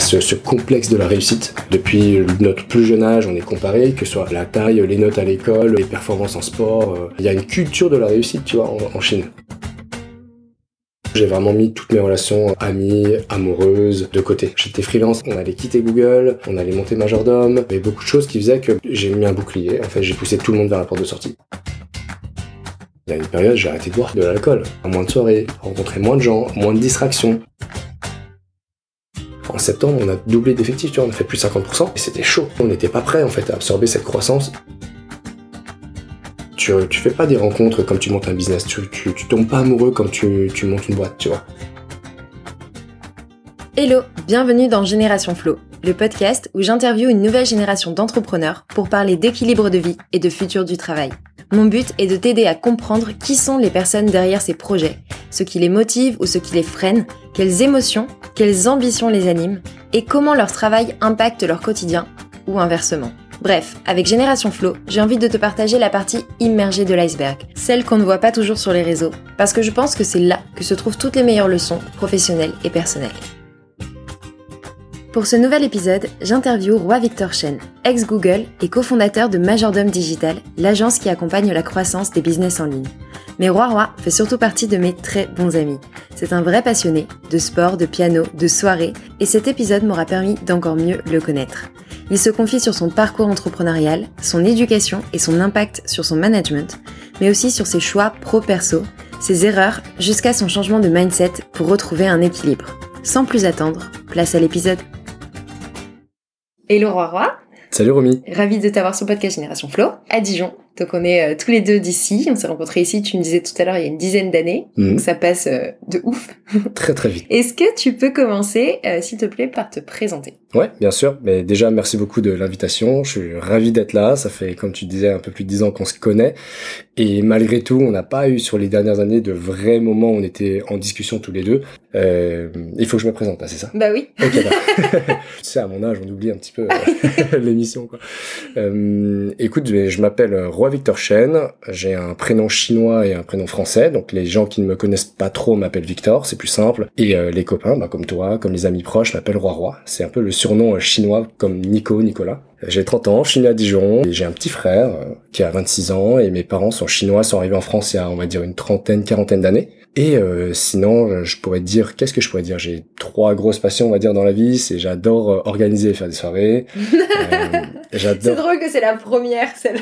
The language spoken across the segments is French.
ce, complexe de la réussite. Depuis notre plus jeune âge, on est comparé, que ce soit la taille, les notes à l'école, les performances en sport. euh, Il y a une culture de la réussite, tu vois, en, en Chine. J'ai vraiment mis toutes mes relations amies, amoureuses de côté. J'étais freelance, on allait quitter Google, on allait monter majordome, il y avait beaucoup de choses qui faisaient que j'ai mis un bouclier. En fait, j'ai poussé tout le monde vers la porte de sortie. Il y a une période, j'ai arrêté de boire de l'alcool. Moins de soirées, rencontrer moins de gens, moins de distractions. En septembre, on a doublé d'effectifs, tu vois, on a fait plus de 50%. Et c'était chaud. On n'était pas prêt, en fait, à absorber cette croissance. Tu, tu fais pas des rencontres comme tu montes un business. Tu tombes pas amoureux comme tu, tu montes une boîte, tu vois. Hello, bienvenue dans Génération Flow, le podcast où j'interviewe une nouvelle génération d'entrepreneurs pour parler d'équilibre de vie et de futur du travail. Mon but est de t'aider à comprendre qui sont les personnes derrière ces projets, ce qui les motive ou ce qui les freine, quelles émotions, quelles ambitions les animent et comment leur travail impacte leur quotidien ou inversement. Bref, avec Génération Flow, j'ai envie de te partager la partie immergée de l'iceberg, celle qu'on ne voit pas toujours sur les réseaux, parce que je pense que c'est là que se trouvent toutes les meilleures leçons professionnelles et personnelles. Pour ce nouvel épisode, j'interviewe Roi Victor Chen, ex-Google et cofondateur de Majordome Digital, l'agence qui accompagne la croissance des business en ligne. Mais Roi Roi fait surtout partie de mes très bons amis. C'est un vrai passionné de sport, de piano, de soirée, et cet épisode m'aura permis d'encore mieux le connaître. Il se confie sur son parcours entrepreneurial, son éducation et son impact sur son management, mais aussi sur ses choix pro-perso, ses erreurs, jusqu'à son changement de mindset pour retrouver un équilibre. Sans plus attendre, place à l'épisode. Hello Roi Roi, Salut Romy. ravi de t'avoir sur le podcast Génération Flow à Dijon. Donc on est euh, tous les deux d'ici, on s'est rencontrés ici, tu me disais tout à l'heure, il y a une dizaine d'années, Mhm. donc ça passe euh, de ouf. Très très vite. Est-ce que tu peux commencer, euh, s'il te plaît, par te présenter? Ouais, bien sûr. Mais déjà, merci beaucoup de l'invitation. Je suis ravi d'être là. Ça fait, comme tu disais, un peu plus de dix ans qu'on se connaît. Et malgré tout, on n'a pas eu sur les dernières années de vrais moments où on était en discussion tous les deux. Euh, il faut que je me présente, c'est ça? Bah oui. Ok, d'accord. tu sais, à mon âge, on oublie un petit peu l'émission, quoi. Euh, écoute, je je m'appelle Victor Chen. J'ai un prénom chinois et un prénom français. Donc, les gens qui ne me connaissent pas trop m'appellent Victor, c'est plus simple. Et euh, les copains, bah, comme toi, comme les amis proches, m'appellent Roi Roi. C'est un peu le surnom euh, chinois, comme Nico, Nicolas. J'ai 30 ans, je suis né à Dijon, et j'ai un petit frère euh, qui a 26 ans, et mes parents sont chinois, sont arrivés en France il y a, on va dire, une trentaine, quarantaine d'années. Et euh, sinon, je pourrais te dire, qu'est-ce que je pourrais dire? J'ai trois grosses passions, on va dire, dans la vie. C'est j'adore euh, organiser et faire des soirées. Euh, C'est drôle que c'est la première, celle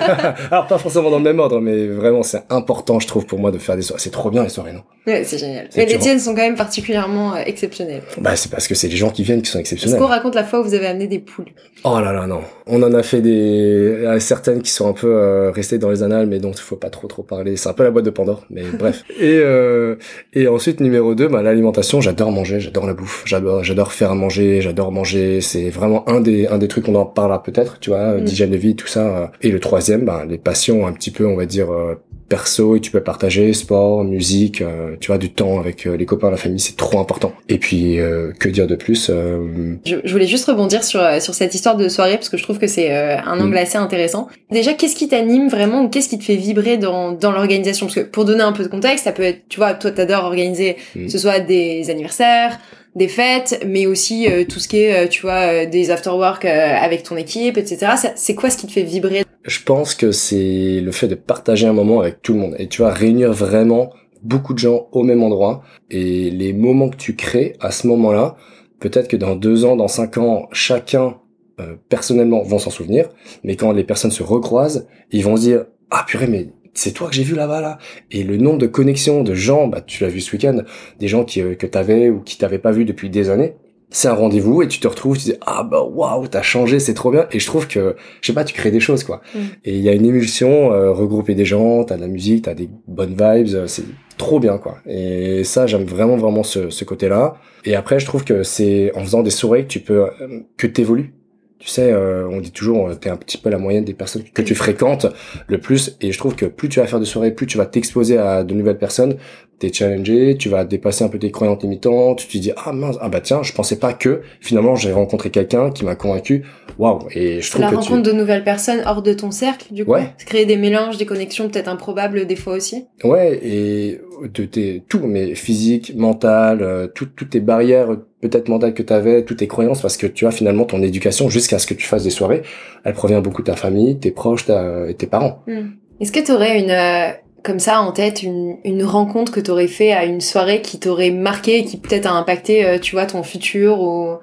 Alors pas forcément dans le même ordre, mais vraiment c'est important, je trouve, pour moi de faire des soirées. C'est trop bien les soirées, non? Ouais, c'est génial. Mais les dur. tiennes sont quand même particulièrement euh, exceptionnelles. Bah c'est parce que c'est les gens qui viennent qui sont Est-ce exceptionnels. qu'on raconte la fois où vous avez amené des poules? Oh là là non. On en a fait des euh, certaines qui sont un peu euh, restées dans les annales, mais dont il faut pas trop trop parler. C'est un peu la boîte de Pandore, mais bref. Et euh, et ensuite numéro 2, bah l'alimentation. J'adore manger, j'adore la bouffe, j'adore j'adore faire à manger, j'adore manger. C'est vraiment un des un des trucs qu'on en parlera peut-être, tu vois, Mm. d'hygiène de vie, tout ça. euh. Et le troisième, bah les passions un petit peu, on va dire. Perso et tu peux partager sport, musique, euh, tu vois, du temps avec euh, les copains, la famille, c'est trop important. Et puis, euh, que dire de plus euh, je, je voulais juste rebondir sur, sur cette histoire de soirée parce que je trouve que c'est euh, un angle Mm. assez intéressant. Déjà, qu'est-ce qui t'anime vraiment ou qu'est-ce qui te fait vibrer dans, dans l'organisation? Parce que pour donner un peu de contexte, ça peut être, tu vois, toi t'adores organiser, Mm. que ce soit des anniversaires, des fêtes, mais aussi euh, tout ce qui est, euh, tu vois, euh, des after-work euh, avec ton équipe, etc. C'est quoi ce qui te fait vibrer? Je pense que c'est le fait de partager un moment avec tout le monde. Et tu vois réunir vraiment beaucoup de gens au même endroit. Et les moments que tu crées à ce moment-là, peut-être que dans deux ans, dans cinq ans, chacun euh, personnellement vont s'en souvenir, mais quand les personnes se recroisent, ils vont se dire ah purée mais c'est toi que j'ai vu là-bas là et le nombre de connexions de gens, bah tu l'as vu ce week-end, des gens qui euh, que t'avais ou qui t'avaient pas vu depuis des années. C'est un rendez-vous et tu te retrouves, tu dis ah bah waouh t'as changé, c'est trop bien et je trouve que je sais pas tu crées des choses quoi. Mm. Et il y a une émulsion, euh, regrouper des gens, t'as de la musique, t'as des bonnes vibes, euh, c'est trop bien quoi. Et ça j'aime vraiment vraiment ce, ce côté-là. Et après je trouve que c'est en faisant des soirées que tu peux euh, que t'évolues. Tu sais, euh, on dit toujours, euh, t'es un petit peu la moyenne des personnes que tu fréquentes le plus. Et je trouve que plus tu vas faire de soirées, plus tu vas t'exposer à de nouvelles personnes, t'es challengé, tu vas dépasser un peu tes croyances limitantes, tu te dis, ah mince, ah bah tiens, je pensais pas que, finalement, j'ai rencontré quelqu'un qui m'a convaincu. Waouh! Et je trouve la que rencontre tu... de nouvelles personnes hors de ton cercle, du coup Ouais. Créer des mélanges, des connexions peut-être improbables des fois aussi Ouais, et de tes, tout, mais physique, mental, euh, tout- toutes tes barrières peut-être mentale que tu avais, toutes tes croyances, parce que tu as finalement ton éducation jusqu'à ce que tu fasses des soirées, elle provient beaucoup de ta famille, tes proches tes parents. Hmm. Est-ce que tu aurais une, euh, comme ça en tête, une, une rencontre que tu aurais fait à une soirée qui t'aurait marqué, qui peut-être a impacté, euh, tu vois, ton futur ou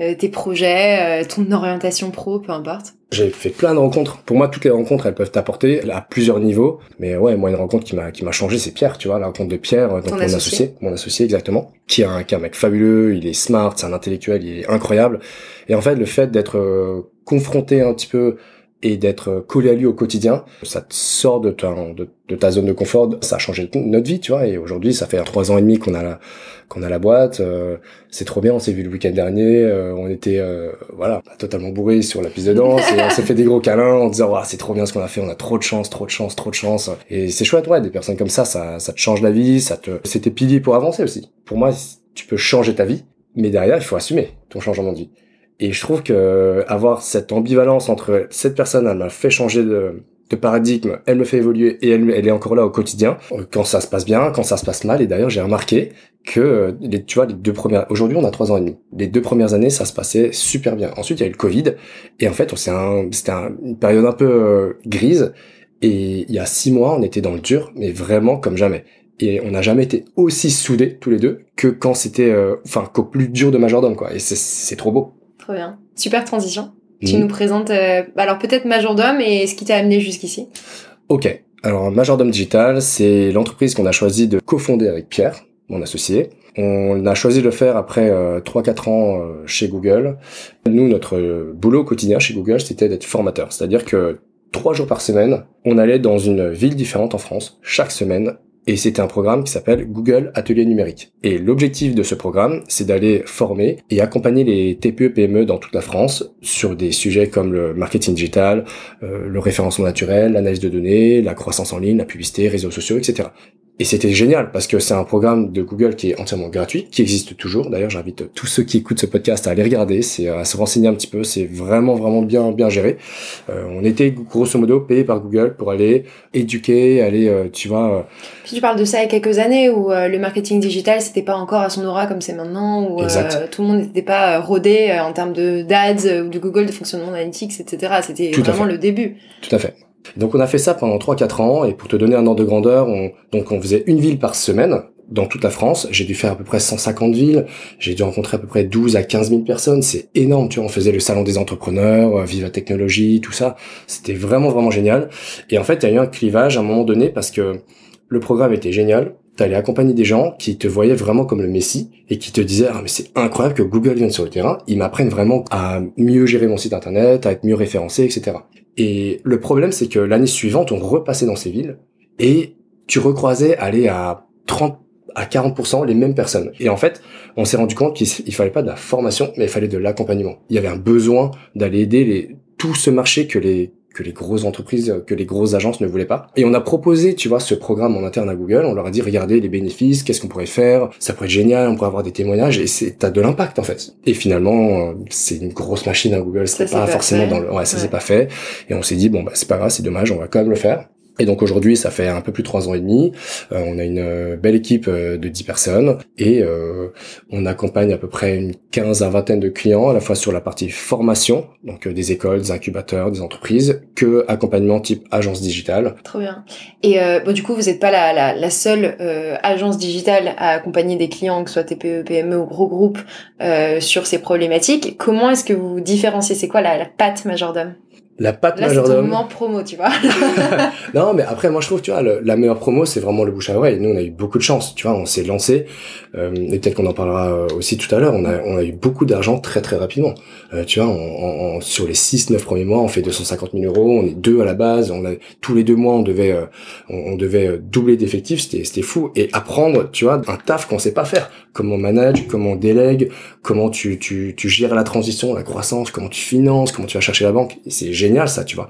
euh, tes projets, ton orientation pro, peu importe j'ai fait plein de rencontres. Pour moi, toutes les rencontres, elles peuvent t'apporter à plusieurs niveaux. Mais ouais, moi, une rencontre qui m'a qui m'a changé, c'est Pierre. Tu vois, la rencontre de Pierre, donc mon associé. mon associé exactement, qui est un, qui est un mec fabuleux. Il est smart, c'est un intellectuel, il est incroyable. Et en fait, le fait d'être euh, confronté un petit peu et d'être collé à lui au quotidien, ça te sort de ta, de, ta zone de confort. Ça a changé notre vie, tu vois. Et aujourd'hui, ça fait trois ans et demi qu'on a la, qu'on a la boîte. Euh, c'est trop bien. On s'est vu le week-end dernier. Euh, on était, euh, voilà, totalement bourré sur la piste de danse. et on s'est fait des gros câlins en disant, c'est trop bien ce qu'on a fait. On a trop de chance, trop de chance, trop de chance. Et c'est chouette, ouais. Des personnes comme ça, ça, ça te change la vie. Ça te, c'est tes piliers pour avancer aussi. Pour moi, tu peux changer ta vie, mais derrière, il faut assumer ton changement de vie. Et je trouve que avoir cette ambivalence entre cette personne, elle m'a fait changer de, de paradigme, elle me fait évoluer et elle, elle est encore là au quotidien. Quand ça se passe bien, quand ça se passe mal. Et d'ailleurs, j'ai remarqué que les, tu vois, les deux premières, aujourd'hui, on a trois ans et demi. Les deux premières années, ça se passait super bien. Ensuite, il y a eu le Covid. Et en fait, c'est un, c'était une période un peu euh, grise. Et il y a six mois, on était dans le dur, mais vraiment comme jamais. Et on n'a jamais été aussi soudés tous les deux que quand c'était, euh, enfin, qu'au plus dur de majordome, quoi. Et c'est trop beau. Trop bien. Super transition. Tu mm. nous présentes, euh, alors peut-être Majordome et ce qui t'a amené jusqu'ici. Ok. Alors Majordome Digital, c'est l'entreprise qu'on a choisi de cofonder avec Pierre, mon associé. On a choisi de le faire après euh, 3-4 ans euh, chez Google. Nous, notre boulot quotidien chez Google, c'était d'être formateur. C'est-à-dire que trois jours par semaine, on allait dans une ville différente en France, chaque semaine, et c'était un programme qui s'appelle Google Atelier numérique. Et l'objectif de ce programme, c'est d'aller former et accompagner les TPE-PME dans toute la France sur des sujets comme le marketing digital, euh, le référencement naturel, l'analyse de données, la croissance en ligne, la publicité, réseaux sociaux, etc. Et c'était génial parce que c'est un programme de Google qui est entièrement gratuit, qui existe toujours. D'ailleurs, j'invite tous ceux qui écoutent ce podcast à aller regarder, c'est à se renseigner un petit peu. C'est vraiment vraiment bien bien géré. Euh, on était grosso modo payé par Google pour aller éduquer, aller, euh, tu vois. Euh, Puis tu parles de ça il y a quelques années où le marketing digital c'était pas encore à son aura comme c'est maintenant, où tout le monde n'était pas rodé en termes de d'ads ou de Google, de fonctionnement analytics, etc. C'était vraiment le début. Tout à fait. Donc on a fait ça pendant 3-4 ans et pour te donner un ordre de grandeur, on, donc on faisait une ville par semaine dans toute la France. J'ai dû faire à peu près 150 villes. J'ai dû rencontrer à peu près 12 à 15 000 personnes. C'est énorme, tu vois. On faisait le salon des entrepreneurs, euh, Viva Technologie, tout ça. C'était vraiment, vraiment génial. Et en fait, il y a eu un clivage à un moment donné parce que le programme était génial. T'allais accompagner des gens qui te voyaient vraiment comme le messie et qui te disaient, ah, mais c'est incroyable que Google vienne sur le terrain. Ils m'apprennent vraiment à mieux gérer mon site internet, à être mieux référencé, etc. Et le problème, c'est que l'année suivante, on repassait dans ces villes et tu recroisais aller à 30 à 40% les mêmes personnes. Et en fait, on s'est rendu compte qu'il fallait pas de la formation, mais il fallait de l'accompagnement. Il y avait un besoin d'aller aider les, tout ce marché que les que les grosses entreprises, que les grosses agences ne voulaient pas. Et on a proposé, tu vois, ce programme en interne à Google. On leur a dit, regardez les bénéfices, qu'est-ce qu'on pourrait faire, ça pourrait être génial, on pourrait avoir des témoignages, et c'est, t'as de l'impact en fait. Et finalement, c'est une grosse machine à Google, c'est pas, forcément dans le, ouais, ça s'est pas fait. Et on s'est dit, bon bah c'est pas grave, c'est dommage, on va quand même le faire. Et donc aujourd'hui, ça fait un peu plus de trois ans et demi. Euh, on a une euh, belle équipe euh, de 10 personnes et on accompagne à peu près une quinze à vingtaine de clients, à la fois sur la partie formation, donc des écoles, des incubateurs, des entreprises, que accompagnement type agence digitale. Trop bien. Et bon, du coup, vous n'êtes pas la, la, la seule agence digitale à accompagner des clients, que ce soit TPE, PME ou gros groupes, sur ces problématiques. Comment est-ce que vous vous différenciez? C'est quoi la, la patte majordome? La pâte Là, majordome. Là, promo, tu vois. non, mais après, moi, je trouve, tu vois, la meilleure promo, c'est vraiment le bouche à oreille. Nous, on a eu beaucoup de chance, tu vois, on s'est lancé, euh, et peut-être qu'on en parlera euh, aussi tout à l'heure. On a, on a eu beaucoup d'argent très, très rapidement. Euh, tu vois, on, sur les 6-9 premiers mois, on fait 250 000 euros. On est deux à la base. On a tous les deux mois, on devait, euh, on, devait doubler d'effectifs. C'était, c'était fou. Et apprendre, tu vois, un taf qu'on sait pas faire. Comment on manage, comment on délègue, comment tu, tu, tu gères la transition, la croissance, comment tu finances, comment tu vas chercher la banque. C'est génial ça, tu vois.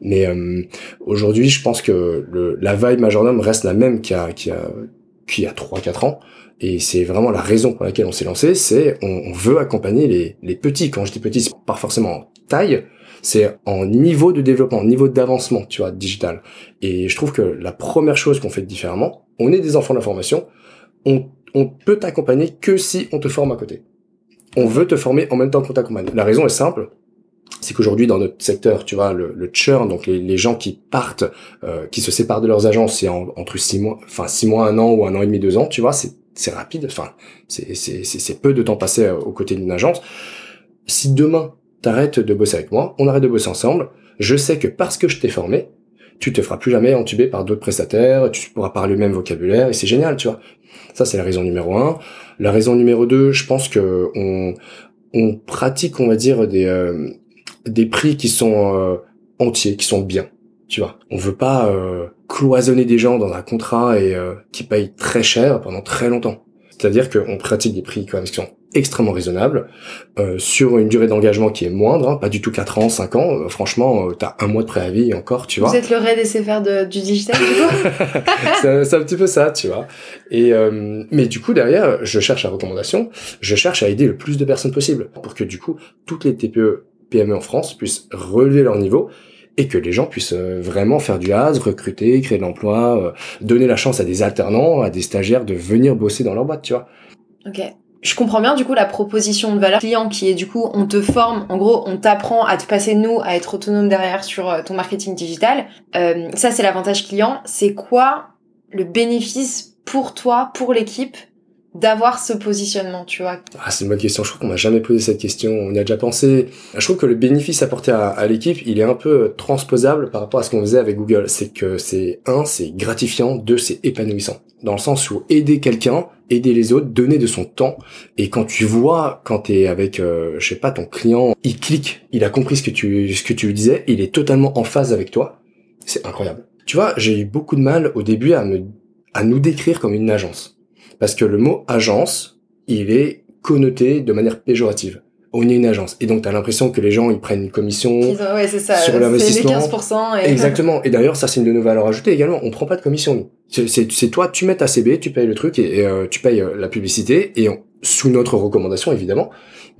Mais euh, aujourd'hui, je pense que le, la vibe majordome reste la même qu'il y a, qu'il y a, qu'il y a 3-4 ans. Et c'est vraiment la raison pour laquelle on s'est lancé, c'est on, veut accompagner les, les petits. Quand je dis petits, c'est pas forcément en taille, c'est en niveau de développement, en niveau d'avancement, tu vois, digital. Et je trouve que la première chose qu'on fait différemment, on est des enfants de la formation, on, on peut t'accompagner que si on te forme à côté. On veut te former en même temps qu'on t'accompagne. La raison est simple. C'est qu'aujourd'hui dans notre secteur, tu vois, le, le churn, donc les, les gens qui partent, euh, qui se séparent de leurs agences, c'est en- entre six mois, enfin six mois, un an ou un an et demi, deux ans, tu vois, c'est c'est rapide. Enfin, c'est peu de temps passé euh, aux côtés d'une agence. Si demain t'arrêtes de bosser avec moi, on arrête de bosser ensemble. Je sais que parce que je t'ai formé, tu te feras plus jamais entuber par d'autres prestataires, tu pourras parler le même vocabulaire et c'est génial, tu vois. Ça c'est la raison numéro un. La raison numéro deux, je pense que on on pratique, on va dire des euh, des prix qui sont euh, entiers, qui sont bien, tu vois. On veut pas euh, cloisonner des gens dans un contrat et qui payent très cher pendant très longtemps. C'est-à-dire qu'on pratique des prix quand même qui sont extrêmement raisonnables euh, sur une durée d'engagement qui est moindre, hein, pas du tout 4 ans, 5 ans. Euh, franchement, euh, t'as un mois de préavis et encore, tu vois. Vous êtes le raid SFR de, du digital, du coup c'est un petit peu ça, tu vois. Et euh, mais du coup derrière, je cherche la recommandation, je cherche à aider le plus de personnes possible pour que du coup toutes les TPE, PME en France puissent relever leur niveau et que les gens puissent euh, vraiment faire du has, recruter, créer de l'emploi, euh, donner la chance à des alternants, à des stagiaires de venir bosser dans leur boîte, tu vois. Ok. Je comprends bien du coup la proposition de valeur client qui est du coup on te forme, en gros on t'apprend à te passer nous, à être autonome derrière sur euh, ton marketing digital. Euh, ça c'est l'avantage client. C'est quoi le bénéfice pour toi, pour l'équipe d'avoir ce positionnement, tu vois Ah, c'est une bonne question. Je trouve qu'on m'a jamais posé cette question. On y a déjà pensé. Je trouve que le bénéfice apporté à, l'équipe, il est un peu transposable par rapport à ce qu'on faisait avec Google. C'est que c'est un, c'est gratifiant. Deux, c'est épanouissant. Dans le sens où aider quelqu'un, aider les autres, donner de son temps. Et quand tu vois, quand t'es avec, euh, je sais pas, ton client, il clique, il a compris ce que tu, ce que tu lui disais, il est totalement en phase avec toi. C'est incroyable. Tu vois, j'ai eu beaucoup de mal au début à me, à nous décrire comme une agence. Parce que le mot agence, il est connoté de manière péjorative. On est une agence. Et donc, tu as l'impression que les gens, ils prennent une commission. Ouais, c'est ça. Sur c'est l'investissement. 15% et... Exactement. Et d'ailleurs, ça, c'est une de nos valeurs ajoutées également. On prend pas de commission, nous. C'est- C'est c'est toi, tu mets ta CB, tu payes le truc et, et, euh, tu payes euh, la publicité et on- sous notre recommandation, évidemment.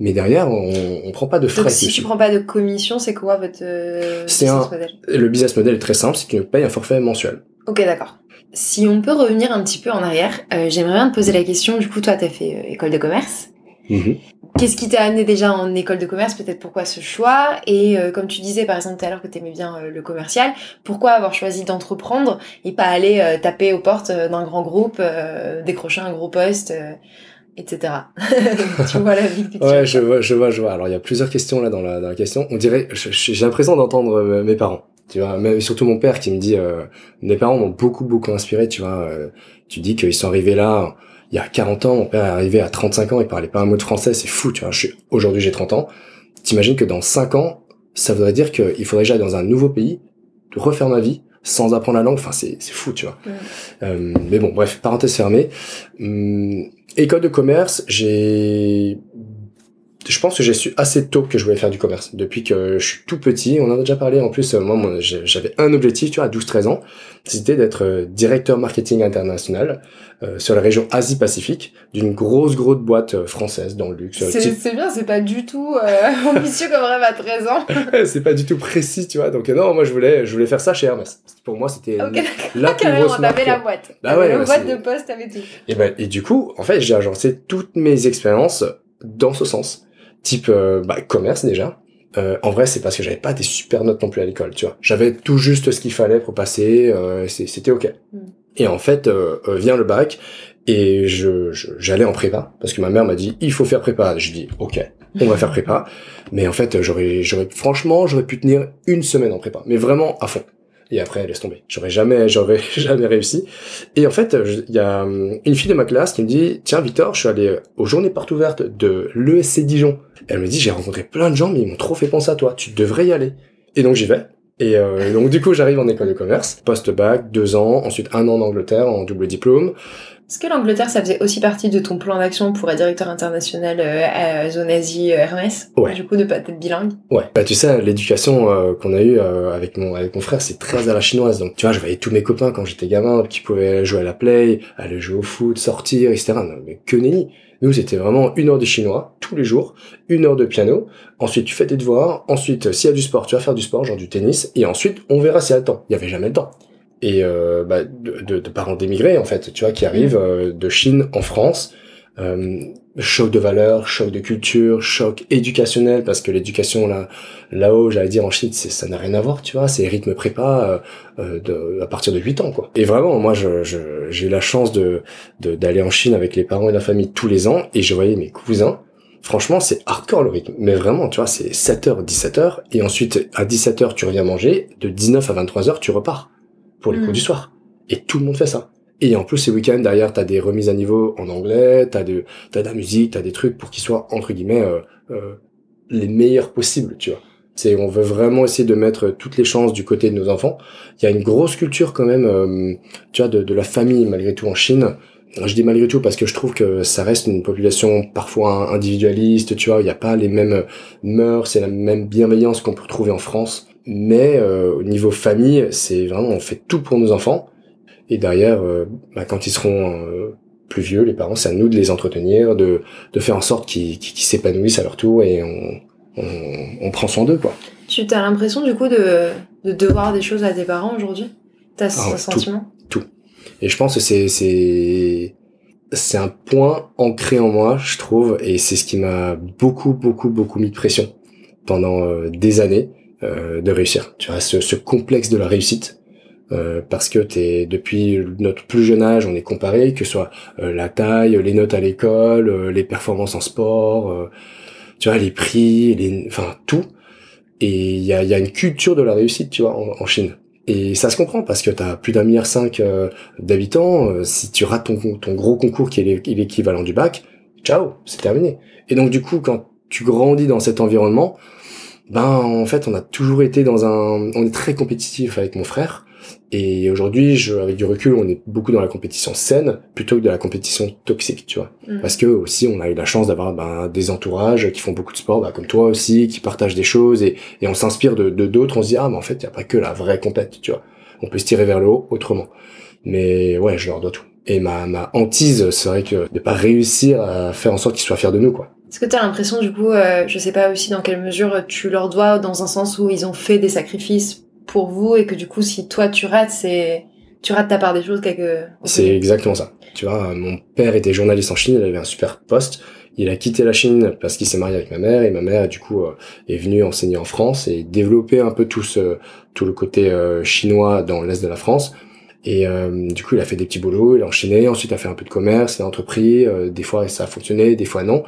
Mais derrière, on, on prend pas de frais. Donc si dessus. tu prends pas de commission, c'est quoi votre euh, C'est business un- model? Le business model est très simple, c'est que tu payes un forfait mensuel. Ok, d'accord. Si on peut revenir un petit peu en arrière, euh, j'aimerais bien te poser la question. Du coup, toi, t'as fait euh, école de commerce. Mhm. Qu'est-ce qui t'a amené déjà en école de commerce? Peut-être pourquoi ce choix? Et euh, comme tu disais par exemple tout à l'heure que t'aimais bien euh, le commercial, pourquoi avoir choisi d'entreprendre et pas aller euh, taper aux portes d'un grand groupe, décrocher un gros poste, etc. tu vois la vie que tu Ouais, je vois, je vois, je vois. Alors, il y a plusieurs questions là dans la, dans la question. On dirait, j'ai l'impression d'entendre mes parents. Tu vois, mais surtout mon père qui me dit, euh, mes parents m'ont beaucoup, beaucoup inspiré. Tu vois, euh, tu dis qu'ils sont arrivés là il y a 40 ans. Mon père est arrivé à 35 ans. Il parlait pas un mot de français. C'est fou. Tu vois, je suis, aujourd'hui j'ai 30 ans. T'imagines que dans 5 ans, ça voudrait dire qu'il faudrait que j'aille dans un nouveau pays, refaire ma vie sans apprendre la langue. Enfin, c'est, c'est fou, tu vois. Euh, mais bon, bref, parenthèse fermée. Hum, école de commerce, j'ai je pense que j'ai su assez tôt que je voulais faire du commerce. Depuis que je suis tout petit, on en a déjà parlé. En plus, euh, moi, j'avais un objectif, tu vois, à 12-13 ans. C'était d'être euh, directeur marketing international euh, sur la région Asie-Pacifique d'une grosse, grosse boîte euh, française dans le luxe. C'est Type- bien, c'est pas du tout euh, ambitieux comme rêve à 13 ans. C'est pas du tout précis, tu vois. Donc non, moi, je voulais, je voulais faire ça chez Hermès. Pour moi, c'était Ok, la plus Carrément, grosse marque. la boîte. Bah ouais, la bah boîte de poste, t'avais tout. Et, ben, et du coup, en fait, j'ai agencé toutes mes expériences dans ce sens. Type euh, bah, commerce déjà. Euh, en vrai, c'est parce que j'avais pas des super notes non plus à l'école, tu vois. J'avais tout juste ce qu'il fallait pour passer, euh, c'était ok. Mm. Et en fait, euh, euh, vient le bac et je- j'allais en prépa parce que ma mère m'a dit il faut faire prépa. Je dis ok, on va faire prépa. Mais en fait, j'aurais j'aurais franchement j'aurais pu tenir une semaine en prépa, mais vraiment à fond. Et après, laisse tomber. J'aurais jamais, j'aurais jamais réussi. Et en fait, il y a hum, une fille de ma classe qui me dit, tiens, Victor, je suis allé aux journées portes ouvertes de l'ESC Dijon. Elle me dit, j'ai rencontré plein de gens, mais ils m'ont trop fait penser à toi. Tu devrais y aller. Et donc, j'y vais. Et euh, donc, du coup, j'arrive en école de commerce. Post-bac, deux ans. Ensuite, un an en Angleterre en double diplôme. Est-ce que l'Angleterre, ça faisait aussi partie de ton plan d'action pour être directeur international euh, à zone Asie euh, Hermès? Ouais. Du coup, de pas être bilingue? Ouais. Bah, tu sais, l'éducation euh, qu'on a eue euh, avec mon avec mon frère, c'est très à la chinoise. Donc, tu vois, je voyais tous mes copains quand j'étais gamin qui pouvaient jouer à la play, aller jouer au foot, sortir, etc. Non, mais que nenni. Nous, c'était vraiment une heure de chinois tous les jours, une heure de piano. Ensuite, tu fais tes devoirs. Ensuite, s'il y a du sport, tu vas faire du sport, genre du tennis. Et ensuite, on verra s'il y a le temps. Il y avait jamais le temps. Et euh, bah, de, de, de parents d'émigrés, en fait, tu vois, qui arrivent euh, de Chine en France euh, choc de valeur, choc de culture, choc éducationnel parce que l'éducation là là-haut, j'allais dire en Chine, c'est ça n'a rien à voir, tu vois, c'est rythme prépa euh, de, à partir de 8 ans quoi. Et vraiment, moi je j'ai eu la chance de d'aller en Chine avec les parents et la famille tous les ans et je voyais mes cousins franchement, c'est hardcore le rythme. Mais vraiment, tu vois, c'est 7h, 17h, et ensuite, à 17h, tu reviens manger, de 19 à 23h, tu repars pour les cours mm. du soir. Et tout le monde fait ça. Et en plus, ces week-ends, derrière, t'as des remises à niveau en anglais, t'as de, t'as de la musique, t'as des trucs pour qu'ils soient, entre guillemets, euh, euh, les meilleurs possibles, tu vois. C'est, on veut vraiment essayer de mettre toutes les chances du côté de nos enfants. Il y a une grosse culture quand même, euh, tu vois, de, de, la famille malgré tout en Chine. Je dis malgré tout parce que je trouve que ça reste une population parfois individualiste, tu vois. Il n'y a pas les mêmes mœurs et la même bienveillance qu'on peut retrouver en France. Mais euh, au niveau famille, c'est vraiment on fait tout pour nos enfants. Et derrière, euh, bah, quand ils seront euh, plus vieux, les parents, c'est à nous de les entretenir, de, de faire en sorte qu'ils s'épanouissent à leur tour et on, on, on prend soin d'eux, quoi. Tu as l'impression du coup de, de devoir des choses à tes parents aujourd'hui? T'as ce ah sentiment tout, tout. Et je pense que c'est c'est c'est un point ancré en moi, je trouve, et c'est ce qui m'a beaucoup beaucoup beaucoup mis de pression pendant des années euh, de réussir. Tu vois, ce, ce, complexe de la réussite. Euh, parce que t'es depuis notre plus jeune âge, on est comparé, que ce soit euh, la taille, les notes à l'école, les performances en sport, tu vois, les prix, les, enfin tout. Et il y a, y a, une culture de la réussite, tu vois, en, Chine. Et ça se comprend parce que tu as plus d'un milliard cinq d'habitants. si tu rates ton, ton gros concours qui est l'équivalent du bac, ciao, c'est terminé. Et donc du coup, quand tu grandis dans cet environnement, ben en fait on a toujours été dans un on est très compétitif avec mon frère. Et aujourd'hui je avec du recul on est beaucoup dans la compétition saine plutôt que de la compétition toxique tu vois. Mm. parce que aussi on a eu la chance d'avoir ben, des entourages qui font beaucoup de sport ben, comme toi aussi qui partagent des choses et, et on s'inspire de d'autres. On se dit ah mais en fait il y a pas que la vraie compète tu vois. On peut se tirer vers le haut autrement. Mais ouais je leur dois tout. Et ma ma hantise serait que de pas réussir à faire en sorte qu'ils soient fiers de nous quoi est-ce que tu as l'impression, du coup, euh, je sais pas aussi dans quelle mesure tu leur dois, dans un sens où ils ont fait des sacrifices pour vous et que du coup, si toi tu rates, c'est tu rates ta part des choses quelque. C'est exactement ça. Tu vois, mon père était journaliste en Chine, il avait un super poste. Il a quitté la Chine parce qu'il s'est marié avec ma mère et ma mère du coup euh, est venue enseigner en France et développer un peu tout ce tout le côté euh, chinois dans l'est de la France. Et euh, du coup, il a fait des petits boulots, il a enchaîné, ensuite il a fait un peu de commerce, il a entrepris, des fois ça a fonctionné, des fois non.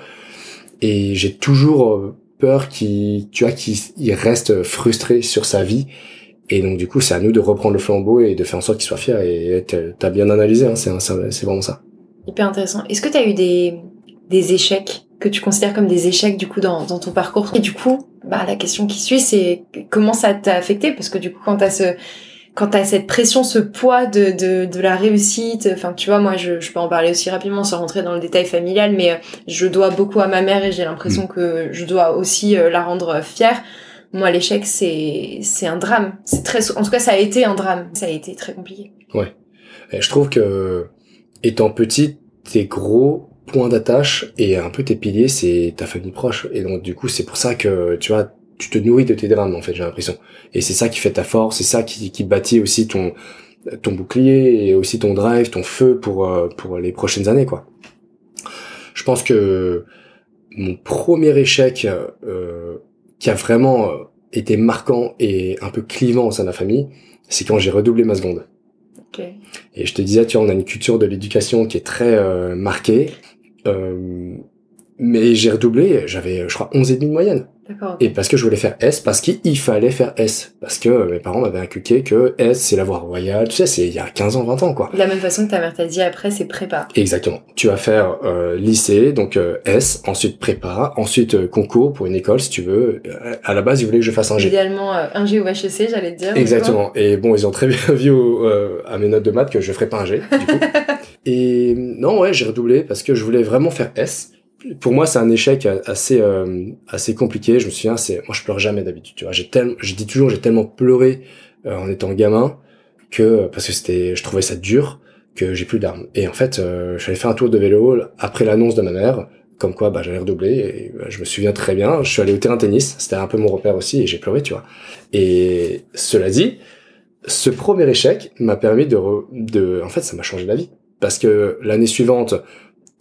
Et j'ai toujours euh, peur qu'il, tu vois, qu'il reste frustré sur sa vie. Et donc du coup, c'est à nous de reprendre le flambeau et de faire en sorte qu'il soit fier. Et t'as bien analysé, hein, c'est vraiment ça. Hyper intéressant. Est-ce que t'as eu des des échecs que tu considères comme des échecs du coup dans, dans ton parcours? Et du coup, bah la question qui suit, c'est comment ça t'a affecté? Parce que du coup, quand t'as ce quand t'as cette pression, ce poids de, de, de la réussite, enfin tu vois, moi je, je, peux en parler aussi rapidement sans rentrer dans le détail familial, mais euh, je dois beaucoup à ma mère et j'ai l'impression mm. que je dois aussi euh, la rendre fière. Moi l'échec c'est c'est un drame, c'est très en tout cas ça a été un drame, ça a été très compliqué. Ouais, et je trouve que étant petit, tes gros points d'attache et un peu tes piliers c'est ta famille proche et donc du coup c'est pour ça que tu vois tu te nourris de tes drames en fait j'ai l'impression. Et c'est ça qui fait ta force c'est ça qui, qui bâtit aussi ton ton bouclier et aussi ton drive ton feu pour euh, pour les prochaines années quoi. Je pense que mon premier échec euh, qui a vraiment euh, été marquant et un peu clivant au sein de la famille c'est quand j'ai redoublé ma seconde. Okay. et je te disais tu vois on a une culture de l'éducation qui est très euh, marquée. Euh, mais j'ai redoublé j'avais je crois 11 et demi de moyenne et parce que je voulais faire S, parce qu'il fallait faire S. Parce que mes parents m'avaient inculqué que S, c'est la voie royale. Tu sais, c'est il y a 15 ans, 20 ans, quoi. De la même façon que ta mère t'a dit après, c'est prépa. Exactement. Tu vas faire euh, lycée, donc euh, S, ensuite prépa, ensuite euh, concours pour une école, si tu veux. à la base, ils voulaient que je fasse un G. Idéalement, un G ou HEC, j'allais te dire. Exactement. Et bon, ils ont très bien vu à mes notes de maths que je ferais pas un G, du coup. Et non, ouais, j'ai redoublé parce que je voulais vraiment faire S pour moi, c'est un échec assez euh, assez compliqué. Je me souviens, c'est moi je pleure jamais d'habitude. Tu vois, j'ai tellement, je dis toujours, j'ai tellement pleuré euh, en étant gamin que parce que c'était, je trouvais ça dur que j'ai plus d'armes. Et en fait, euh, j'allais faire un tour de vélo après l'annonce de ma mère, comme quoi bah j'allais redoubler. Et bah, je me souviens très bien. Je suis allé au terrain de tennis, c'était un peu mon repère aussi, et j'ai pleuré, tu vois. Et cela dit, ce premier échec m'a permis de, de, en fait, ça m'a changé la vie parce que l'année suivante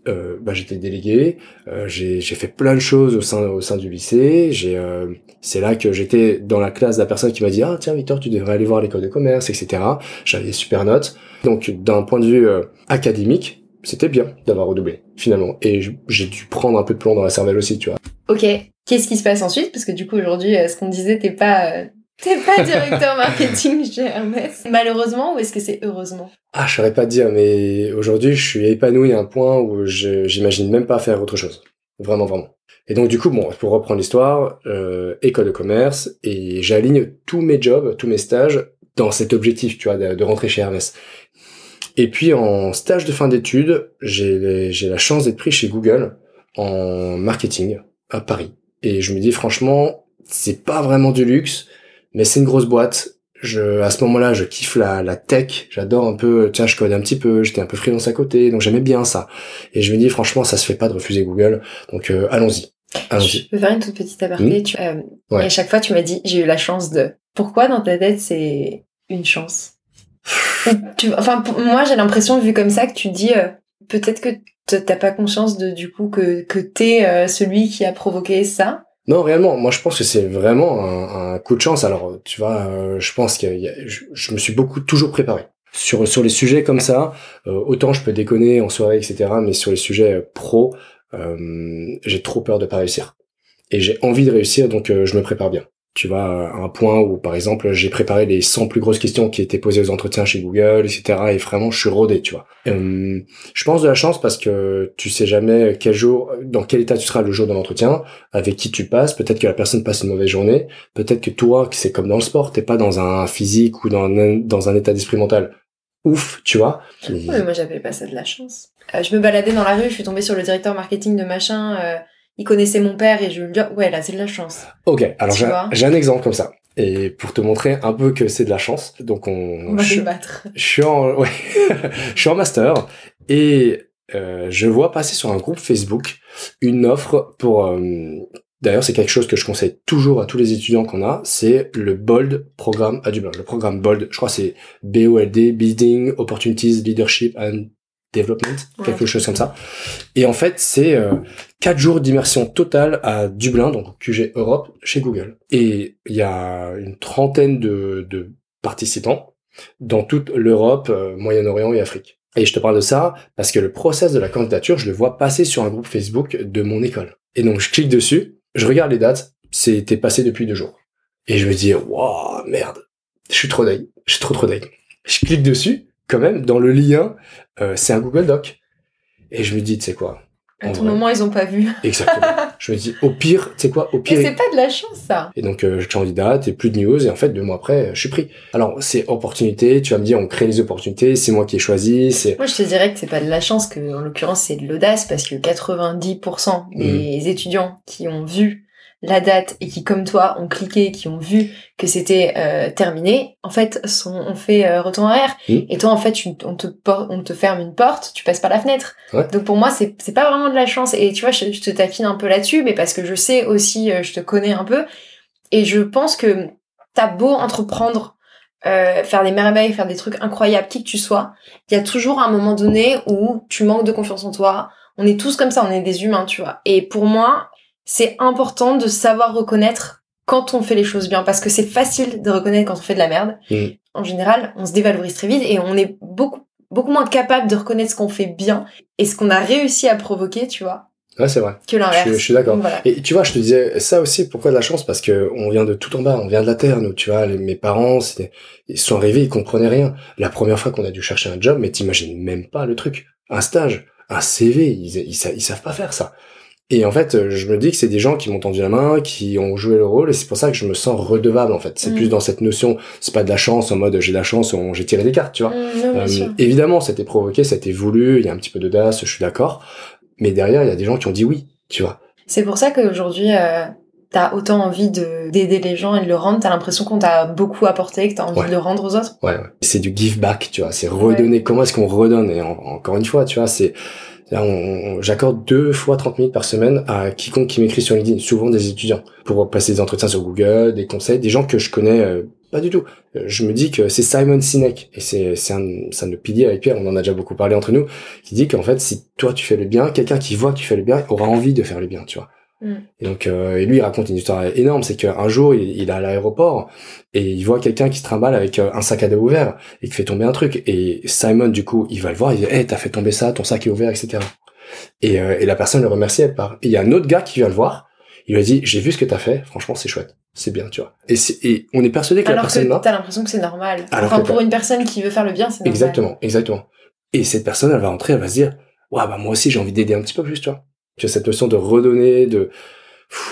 euh, bah, j'étais délégué, euh, j'ai fait plein de choses au sein au sein du lycée. J'ai euh, c'est là que j'étais dans la classe de la personne qui m'a dit ah tiens Victor tu devrais aller voir l'école de commerce etc. J'avais super notes. Donc d'un point de vue académique, c'était bien d'avoir redoublé finalement. Et j'ai dû prendre un peu de plomb dans la cervelle aussi, tu vois. Ok. Qu'est-ce qui se passe ensuite? Parce que du coup aujourd'hui, ce qu'on disait, t'es pas T'es pas directeur marketing chez Hermès. Malheureusement ou est-ce que c'est heureusement? Ah, je saurais pas dire, mais aujourd'hui, je suis épanoui à un point où j'imagine même pas faire autre chose. Vraiment, vraiment. Et donc, du coup, bon, pour reprendre l'histoire, euh, école de commerce, et j'aligne tous mes jobs, tous mes stages dans cet objectif, tu vois, de, rentrer chez Hermès. Et puis, en stage de fin d'études, j'ai la chance d'être pris chez Google en marketing à Paris. Et je me dis, franchement, c'est pas vraiment du luxe, mais c'est une grosse boîte. Je, à ce moment-là, je kiffe la, la tech. J'adore un peu, tiens, je code un petit peu. J'étais un peu freelance à côté, donc j'aimais bien ça. Et je me dis, franchement, ça se fait pas de refuser Google. Donc, euh, allons-y. Allons-y. Je peux faire une toute petite aparté. Hmm tu, euh, Et à chaque fois, tu m'as dit, j'ai eu la chance de. Pourquoi dans ta tête, c'est une chance? Tu, Enfin, moi, j'ai l'impression, vu comme ça, que tu dis, euh, peut-être que t'as pas conscience de, du coup, que, que t'es euh, celui qui a provoqué ça. Non, réellement, moi je pense que c'est vraiment un, coup de chance. Alors, tu vois, euh, je pense que je, je, me suis beaucoup toujours préparé sur sur les sujets comme ça. Euh, autant je peux déconner en soirée, etc. Mais sur les sujets euh, pro, j'ai trop peur de pas réussir. Et j'ai envie de réussir, donc je me prépare bien tu vois, un point où, par exemple, j'ai préparé les 100 plus grosses questions qui étaient posées aux entretiens chez Google, etc. Et vraiment, je suis rodé, tu vois. Euh, je pense de la chance parce que tu sais jamais quel jour, dans quel état tu seras le jour de l'entretien, avec qui tu passes. Peut-être que la personne passe une mauvaise journée. Peut-être que toi, c'est comme dans le sport, t'es pas dans un physique ou dans un, dans un état d'esprit mental ouf, tu vois. Oui, moi j'appelle pas ça de la chance. Euh, je me baladais dans la rue, je suis tombée sur le directeur marketing de machin. Euh, il connaissait mon père et je lui dis ouais là c'est de la chance. Ok, alors j'ai un exemple comme ça. Et pour te montrer un peu que c'est de la chance, donc on, on va je, battre. Je suis en, ouais, je suis en master et euh, je vois passer sur un groupe Facebook une offre pour. Euh, d'ailleurs, c'est quelque chose que je conseille toujours à tous les étudiants qu'on a. C'est le Bold programme à Dublin. Le programme Bold, je crois, c'est B-O-L-D, Building Opportunities Leadership and Development, quelque chose comme ça. Et en fait, c'est euh, quatre jours d'immersion totale à Dublin, donc QG Europe, chez Google. Et il y a une trentaine de, de participants dans toute l'Europe, euh, Moyen-Orient et Afrique. Et je te parle de ça parce que le process de la candidature, je le vois passer sur un groupe Facebook de mon école. Et donc, je clique dessus, je regarde les dates, c'était passé depuis deux jours. Et je me dis, waouh, merde, je suis trop deg, je suis trop trop deg. Je clique dessus, quand même, dans le lien, euh, c'est un Google Doc. Et je me dis, tu sais quoi À tout moment, ils ont pas vu. Exactement. je me dis, au pire, tu sais quoi Au pire. Mais c'est pas de la chance, ça. Et donc, euh, je candidate et plus de news. Et en fait, deux mois après, je suis pris. Alors, c'est opportunité. Tu vas me dire, on crée les opportunités. C'est moi qui ai choisi. C'est. Moi, je te dirais que c'est pas de la chance, que en l'occurrence, c'est de l'audace parce que 90% des mmh. étudiants qui ont vu la date et qui, comme toi, ont cliqué, qui ont vu que c'était euh, terminé, en fait, sont, on fait euh, retour arrière. Mmh. Et toi, en fait, on, te on te ferme une porte, tu passes par la fenêtre. Donc pour moi, c'est c'est pas vraiment de la chance. Et tu vois, je, te taquine un peu là-dessus, mais parce que je sais aussi, euh, je te connais un peu, et je pense que t'as beau entreprendre, euh, faire des merveilles, faire des trucs incroyables, qui que tu sois, il y a toujours un moment donné où tu manques de confiance en toi. On est tous comme ça, on est des humains, tu vois. Et pour moi, c'est important de savoir reconnaître quand on fait les choses bien parce que c'est facile de reconnaître quand on fait de la merde. Mm. En général, on se dévalorise très vite et on est beaucoup beaucoup moins capable de reconnaître ce qu'on fait bien et ce qu'on a réussi à provoquer, tu vois. Ouais, c'est vrai. Que l'inverse. Je, suis d'accord. Et tu vois, je te disais ça aussi. Pourquoi de la chance? Parce que on vient de tout en bas, on vient de la terre. Nous, tu vois, mes parents, ils sont arrivés, ils comprenaient rien. La première fois qu'on a dû chercher un job, mais t'imagines même pas le truc, un stage, un CV, ils, ils, ils savent pas faire ça. Et en fait, euh, je me dis que c'est des gens qui m'ont tendu la main, qui ont joué le rôle, et c'est pour ça que je me sens redevable en fait. C'est mm. plus dans cette notion, c'est pas de la chance en mode j'ai de la chance, j'ai tiré des cartes, tu vois. Mm, euh, évidemment, été provoqué, été voulu, il y a un petit peu d'audace, je suis d'accord. Mais derrière, il y a des gens qui ont dit oui, tu vois. C'est pour ça qu'aujourd'hui, euh, t'as autant envie de d'aider les gens et de le rendre, t'as l'impression qu'on t'a beaucoup apporté, que t'as envie Ouais. de le rendre aux autres. Ouais, ouais. c'est du give back, tu vois, c'est redonner. Comment est-ce qu'on redonne? Et en- encore une fois, tu vois, c'est j'accorde deux fois 30 minutes par semaine à quiconque qui m'écrit sur LinkedIn, souvent des étudiants, pour passer des entretiens sur Google, des conseils, des gens que je connais euh, pas du tout. Euh, Je me dis que c'est Simon Sinek et c'est c'est un, c'est un de piliers avec Pierre, on en a déjà beaucoup parlé entre nous, qui dit qu'en fait, si toi tu fais le bien, quelqu'un qui voit que tu fais le bien aura envie de faire le bien, tu vois. Mm. Et donc, euh, et lui, il raconte une histoire énorme, c'est qu'un jour, il, il est à l'aéroport et il voit quelqu'un qui se trimballe avec euh, un sac à dos ouvert et qui fait tomber un truc. Et Simon, du coup, il va le voir, il dit, hey, t'as fait tomber ça, ton sac est ouvert, etc. Et, euh, et la personne le remercie, elle part. Et il y a un autre gars qui vient le voir, il lui a dit, j'ai vu ce que t'as fait, franchement, c'est chouette, c'est bien, tu vois. Et, on est persuadé que la Alors personne que là, t'as l'impression que c'est normal. Alors enfin, pour une personne qui veut faire le bien, c'est normal. Exactement, exactement. Et cette personne, elle va rentrer, elle va se dire, ouais, bah moi aussi j'ai envie d'aider un petit peu plus, tu vois. Tu as cette notion de redonner, de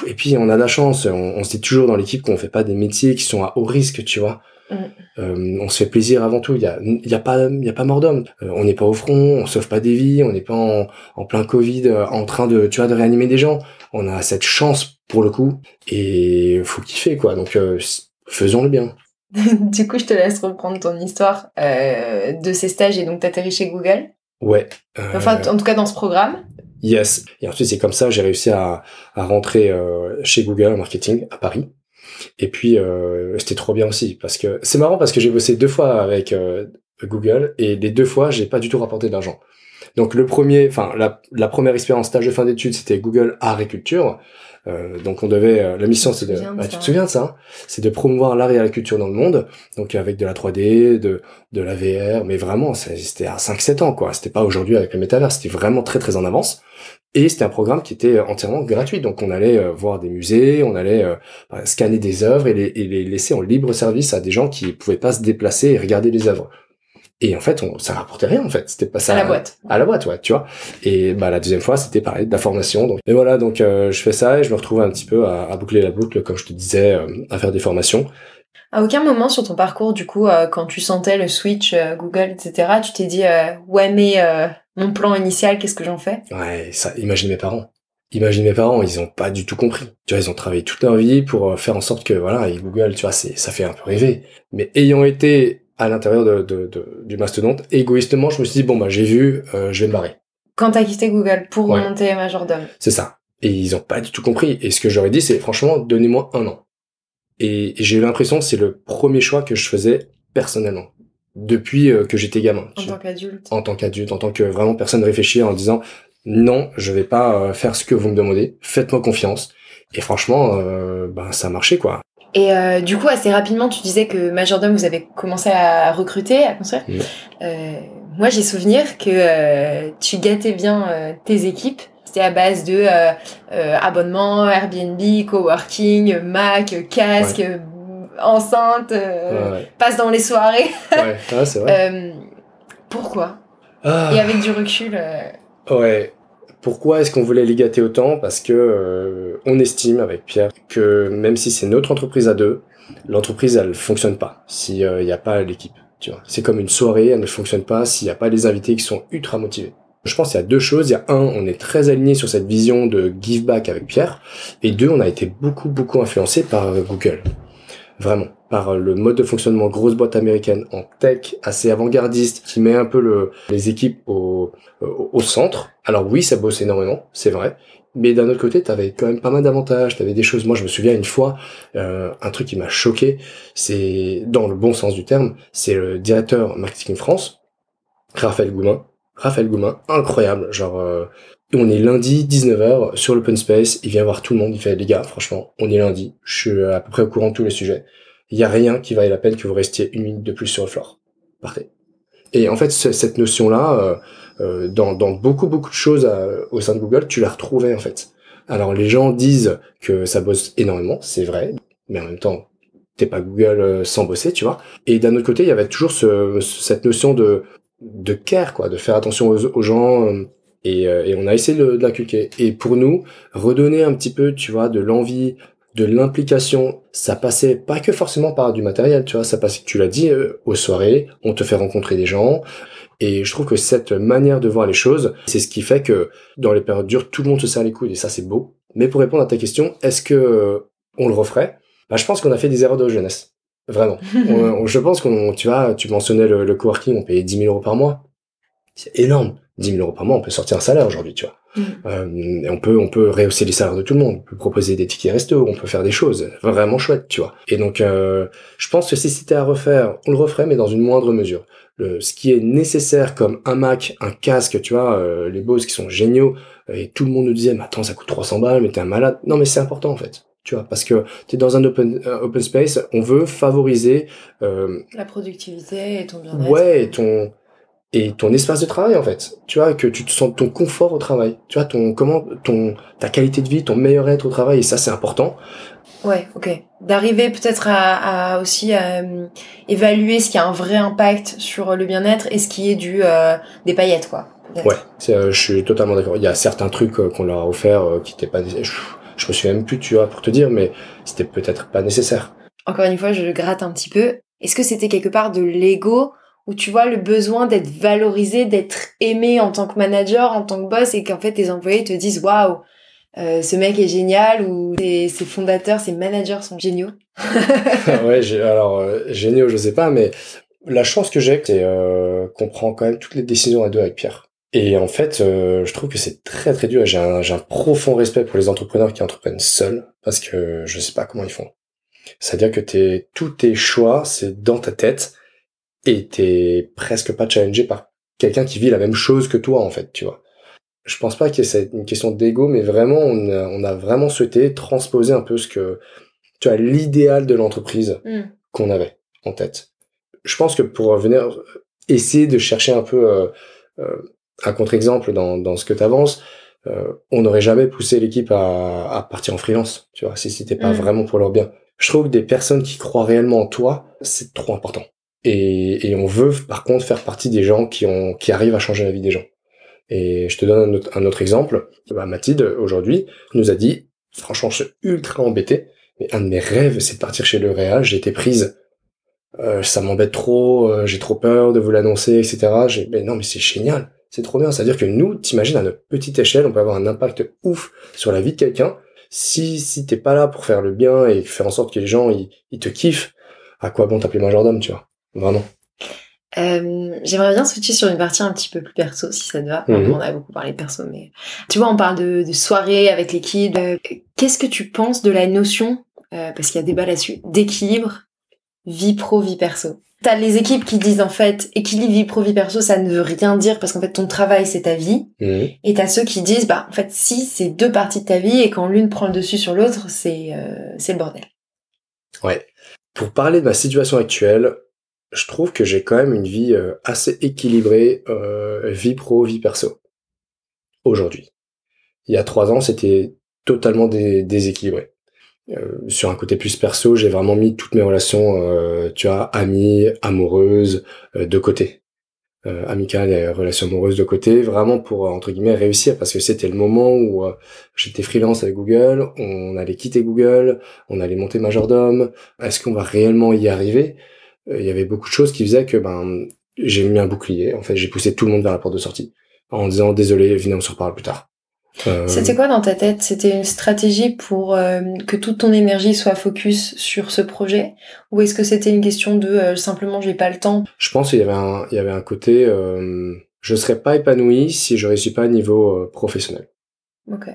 et puis on a de la chance, on, on se dit toujours dans l'équipe qu'on fait pas des métiers qui sont à haut risque, tu vois. Mm. Euh, on se fait plaisir avant tout. Il y a, il y a pas, il y a pas mort d'homme. Euh, on n'est pas au front, on sauve pas des vies, on n'est pas en, en plein Covid, euh, en train de, tu vois, de réanimer des gens. On a cette chance pour le coup et faut kiffer quoi. Donc faisons le bien. du coup, je te laisse reprendre ton histoire de ces stages et donc t'atterris chez Google. Ouais. Enfin, en tout cas dans ce programme. Yes. Et ensuite, c'est comme ça, j'ai réussi à, à rentrer euh, chez Google marketing à Paris. Et puis, euh, c'était trop bien aussi parce que c'est marrant parce que j'ai bossé deux fois avec euh, Google et les deux fois, j'ai pas du tout rapporté d'argent. Donc le premier, enfin la, la première expérience stage de fin d'études, c'était Google Art et Culture. Euh, donc on devait, euh, la mission c'est de, bah, tu te souviens de ça hein C'est de promouvoir l'art et la culture dans le monde, donc avec de la 3D, de de la VR, mais vraiment c'était à 5-7 ans quoi. C'était pas aujourd'hui avec le métavers, c'était vraiment très très en avance. Et c'était un programme qui était entièrement gratuit, donc on allait euh, voir des musées, on allait euh, bah, scanner des œuvres et les, et les laisser en libre service à des gens qui pouvaient pas se déplacer et regarder les œuvres. Et en fait, on, ça rapportait rien en fait. C'était pas ça à la boîte. à la boîte, ouais, tu vois. Et bah la deuxième fois, c'était pareil, de la formation. Donc, et voilà, donc euh, je fais ça et je me retrouve un petit peu à, à boucler la boucle, comme je te disais, euh, à faire des formations. À aucun moment sur ton parcours, du coup, euh, quand tu sentais le switch Google, etc., tu t'es dit ouais mais mon plan initial, qu'est-ce que j'en fais? Ouais, ça, imagine mes parents. Imagine mes parents, ils ont pas du tout compris. Tu vois, ils ont travaillé toute leur vie pour faire en sorte que, voilà, et Google, tu vois, c'est, ça fait un peu rêver. Mais ayant été à l'intérieur de, de, de- du mastodonte, égoïstement, je me suis dit, bon, bah, j'ai vu, euh, je vais me barrer. Quand t'as quitté Google pour Ouais. monter Majordome. C'est ça. Et ils ont pas du tout compris. Et ce que j'aurais dit, c'est franchement, donnez-moi un an. Et, j'ai eu l'impression que c'est le premier choix que je faisais personnellement. Depuis euh, que j'étais gamin. En tant qu'adulte. en tant qu'adulte, en tant que vraiment personne réfléchie en disant non, je vais pas euh, faire ce que vous me demandez, faites-moi confiance. Et franchement, euh, ben ça a marché quoi. Et euh, du coup, assez rapidement, tu disais que Majordome, vous avez commencé à recruter, à construire. Euh, moi, j'ai souvenir que euh, tu gâtais bien euh, tes équipes. C'était à base de euh, euh, abonnement, Airbnb, coworking, Mac, casque, enceinte, euh, Ouais, passe dans les soirées. ouais, c'est vrai. Euh, pourquoi? Ah, Et avec du recul, ouais. Pourquoi est-ce qu'on voulait les gâter autant? Parce que euh, on estime avec Pierre que même si c'est notre entreprise à deux, l'entreprise elle fonctionne pas s'il n'y a pas l'équipe. Tu vois, c'est comme une soirée, elle ne fonctionne pas s'il n'y a pas les invités qui sont ultra motivés. Je pense qu'il y a deux choses. Il y a un, on est très aligné sur cette vision de give back avec Pierre, et deux, on a été beaucoup beaucoup influencé par euh, Google, vraiment, par euh, le mode de fonctionnement grosse boîte américaine en tech assez avant-gardiste qui met un peu le, les équipes au, au, au centre. Alors oui, ça bosse énormément, c'est vrai. Mais d'un autre côté, t'avais quand même pas mal d'avantages, t'avais des choses. Moi, je me souviens une fois, euh, un truc qui m'a choqué, c'est dans le bon sens du terme, c'est le directeur marketing France, Raphaël Goumin. Raphaël Goumin, incroyable. Genre, euh, on est lundi 19h sur l'open space, il vient voir tout le monde, il fait les gars, franchement, on est lundi, je suis à peu près au courant de tous les sujets. Il y a rien qui vaille la peine que vous restiez une minute de plus sur le floor. Partez. Et en fait, ce- cette notion-là, euh, euh, dans, beaucoup beaucoup de choses euh, au sein de Google, tu la retrouvais en fait. Alors les gens disent que ça bosse énormément, c'est vrai, mais en même temps, t'es pas Google sans bosser, tu vois. Et d'un autre côté, il y avait toujours ce, cette notion de de care, quoi, de faire attention aux, gens. Et, euh, et on a essayé de, de l'inculquer. Et pour nous, redonner un petit peu, tu vois, de l'envie, de l'implication, ça passait pas que forcément par du matériel, tu vois, ça passait, tu l'as dit, euh, aux soirées, on te fait rencontrer des gens, et je trouve que cette manière de voir les choses, c'est ce qui fait que dans les périodes dures, tout le monde se serre les coudes et ça c'est beau. Mais pour répondre à ta question, est-ce que euh, on le referait? Bah, je pense qu'on a fait des erreurs de jeunesse. Vraiment. je pense qu'on, tu vois, tu mentionnais le, le coworking, on payait 10 000 euros par mois. C'est énorme. 10 000 euros par mois, on peut sortir un salaire aujourd'hui, tu vois. Mm. Euh, et on peut, on peut rehausser les salaires de tout le monde. On peut proposer des tickets resto, on peut faire des choses vraiment chouettes, tu vois. Et donc, euh, je pense que si c'était à refaire, on le referait, mais dans une moindre mesure. Le, ce qui est nécessaire comme un Mac, un casque, tu vois, euh, les Bose qui sont géniaux, et tout le monde nous disait, mais attends, ça coûte 300 balles, mais t'es un malade. Non, mais c'est important, en fait tu vois parce que tu es dans un open open space on veut favoriser euh, la productivité et ton bien-être ouais et ton et ton espace de travail en fait. Tu vois que tu te sens ton confort au travail. Tu vois ton comment ton ta qualité de vie ton meilleur être au travail et ça c'est important. Ouais ok. D'arriver peut-être à, à, aussi euh, évaluer ce qui a un vrai impact sur le bien-être et ce qui est du euh, des paillettes quoi ouais euh, je suis totalement d'accord. Il y a certains trucs qu'on leur a offert qui n'étaient pas je, je me souviens même plus tu vois pour te dire mais c'était peut-être pas nécessaire. Encore une fois je gratte un petit peu. Est-ce que c'était quelque part de l'ego où tu vois le besoin d'être valorisé, d'être aimé en tant que manager, en tant que boss, et qu'en fait tes employés te disent waouh, euh, ce mec est génial ou ses, fondateurs, ses managers sont géniaux. ouais, alors euh, géniaux, je sais pas, mais la chance que j'ai, c'est euh, qu'on prend quand même toutes les décisions à deux avec Pierre. Et en fait, euh, je trouve que c'est très très dur. J'ai un, un profond respect pour les entrepreneurs qui entreprennent seuls parce que je sais pas comment ils font. C'est-à-dire que t'es, tous tes choix, c'est dans ta tête et t'es presque pas challengé par quelqu'un qui vit la même chose que toi en fait, tu vois. Je pense pas que c'est une question d'ego, mais vraiment on a, on a, vraiment souhaité transposer un peu ce que tu as l'idéal de l'entreprise mm. qu'on avait en tête. Je pense que pour venir essayer de chercher un peu euh, euh, un contre-exemple dans, dans ce que tu avances, euh, on n'aurait jamais poussé l'équipe à, à, partir en freelance, tu vois, si c'était pas mm. vraiment pour leur bien. Je trouve que des personnes qui croient réellement en toi, c'est trop important. Et, et, on veut par contre faire partie des gens qui ont qui arrivent à changer la vie des gens. Et je te donne un autre, un autre exemple. Bah, Mathilde aujourd'hui nous a dit, franchement, je suis ultra embêté, mais un de mes rêves, c'est de partir chez le Réal. J'ai été prise. Euh, ça m'embête trop, euh, j'ai trop peur de vous l'annoncer, etc. Mais non, mais c'est génial, c'est trop bien. C'est-à-dire que nous, t'imagines à notre petite échelle, on peut avoir un impact ouf sur la vie de quelqu'un. Si si t'es pas là pour faire le bien et faire en sorte que les gens ils, ils te kiffent, à quoi bon t'appeler majordome, tu vois? Vraiment. Euh, J'aimerais bien switcher sur une partie un petit peu plus perso, si ça te va. Mhm. On a beaucoup parlé perso, mais tu vois, on parle de, de soirée avec l'équipe. Euh, Qu'est-ce que tu penses de la notion, euh, parce qu'il y a débat là-dessus, d'équilibre vie pro vie perso? T'as les équipes qui disent en fait équilibre vie pro vie perso, ça ne veut rien dire parce qu'en fait ton travail c'est ta vie. Mhm. Et t'as ceux qui disent bah en fait si c'est deux parties de ta vie et quand l'une prend le dessus sur l'autre, c'est euh, c'est le bordel. Ouais. Pour parler de ma situation actuelle, je trouve que j'ai quand même une vie euh, assez équilibrée, euh, vie pro, vie perso. Aujourd'hui. Il y a trois ans, c'était totalement déséquilibré. Euh, sur un côté plus perso, j'ai vraiment mis toutes mes relations, tu vois, amies, amoureuses, de côté. amicales et relations amoureuses de côté, vraiment pour, entre guillemets, réussir, parce que c'était le moment où j'étais freelance avec Google, on allait quitter Google, on allait monter Majordome, est-ce qu'on va réellement y arriver? euh, il y avait beaucoup de choses qui faisaient que ben j'ai mis un bouclier. En fait, j'ai poussé tout le monde vers la porte de sortie en disant désolé, venez, on se reparle plus tard. Euh... C'était quoi dans ta tête? C'était une stratégie pour euh, que toute ton énergie soit focus sur ce projet, ou est-ce que c'était une question de euh, simplement j'ai pas le temps? Je pense qu'il y avait un, il y avait un côté, je serais pas épanoui si je réussis pas à niveau professionnel. Ok.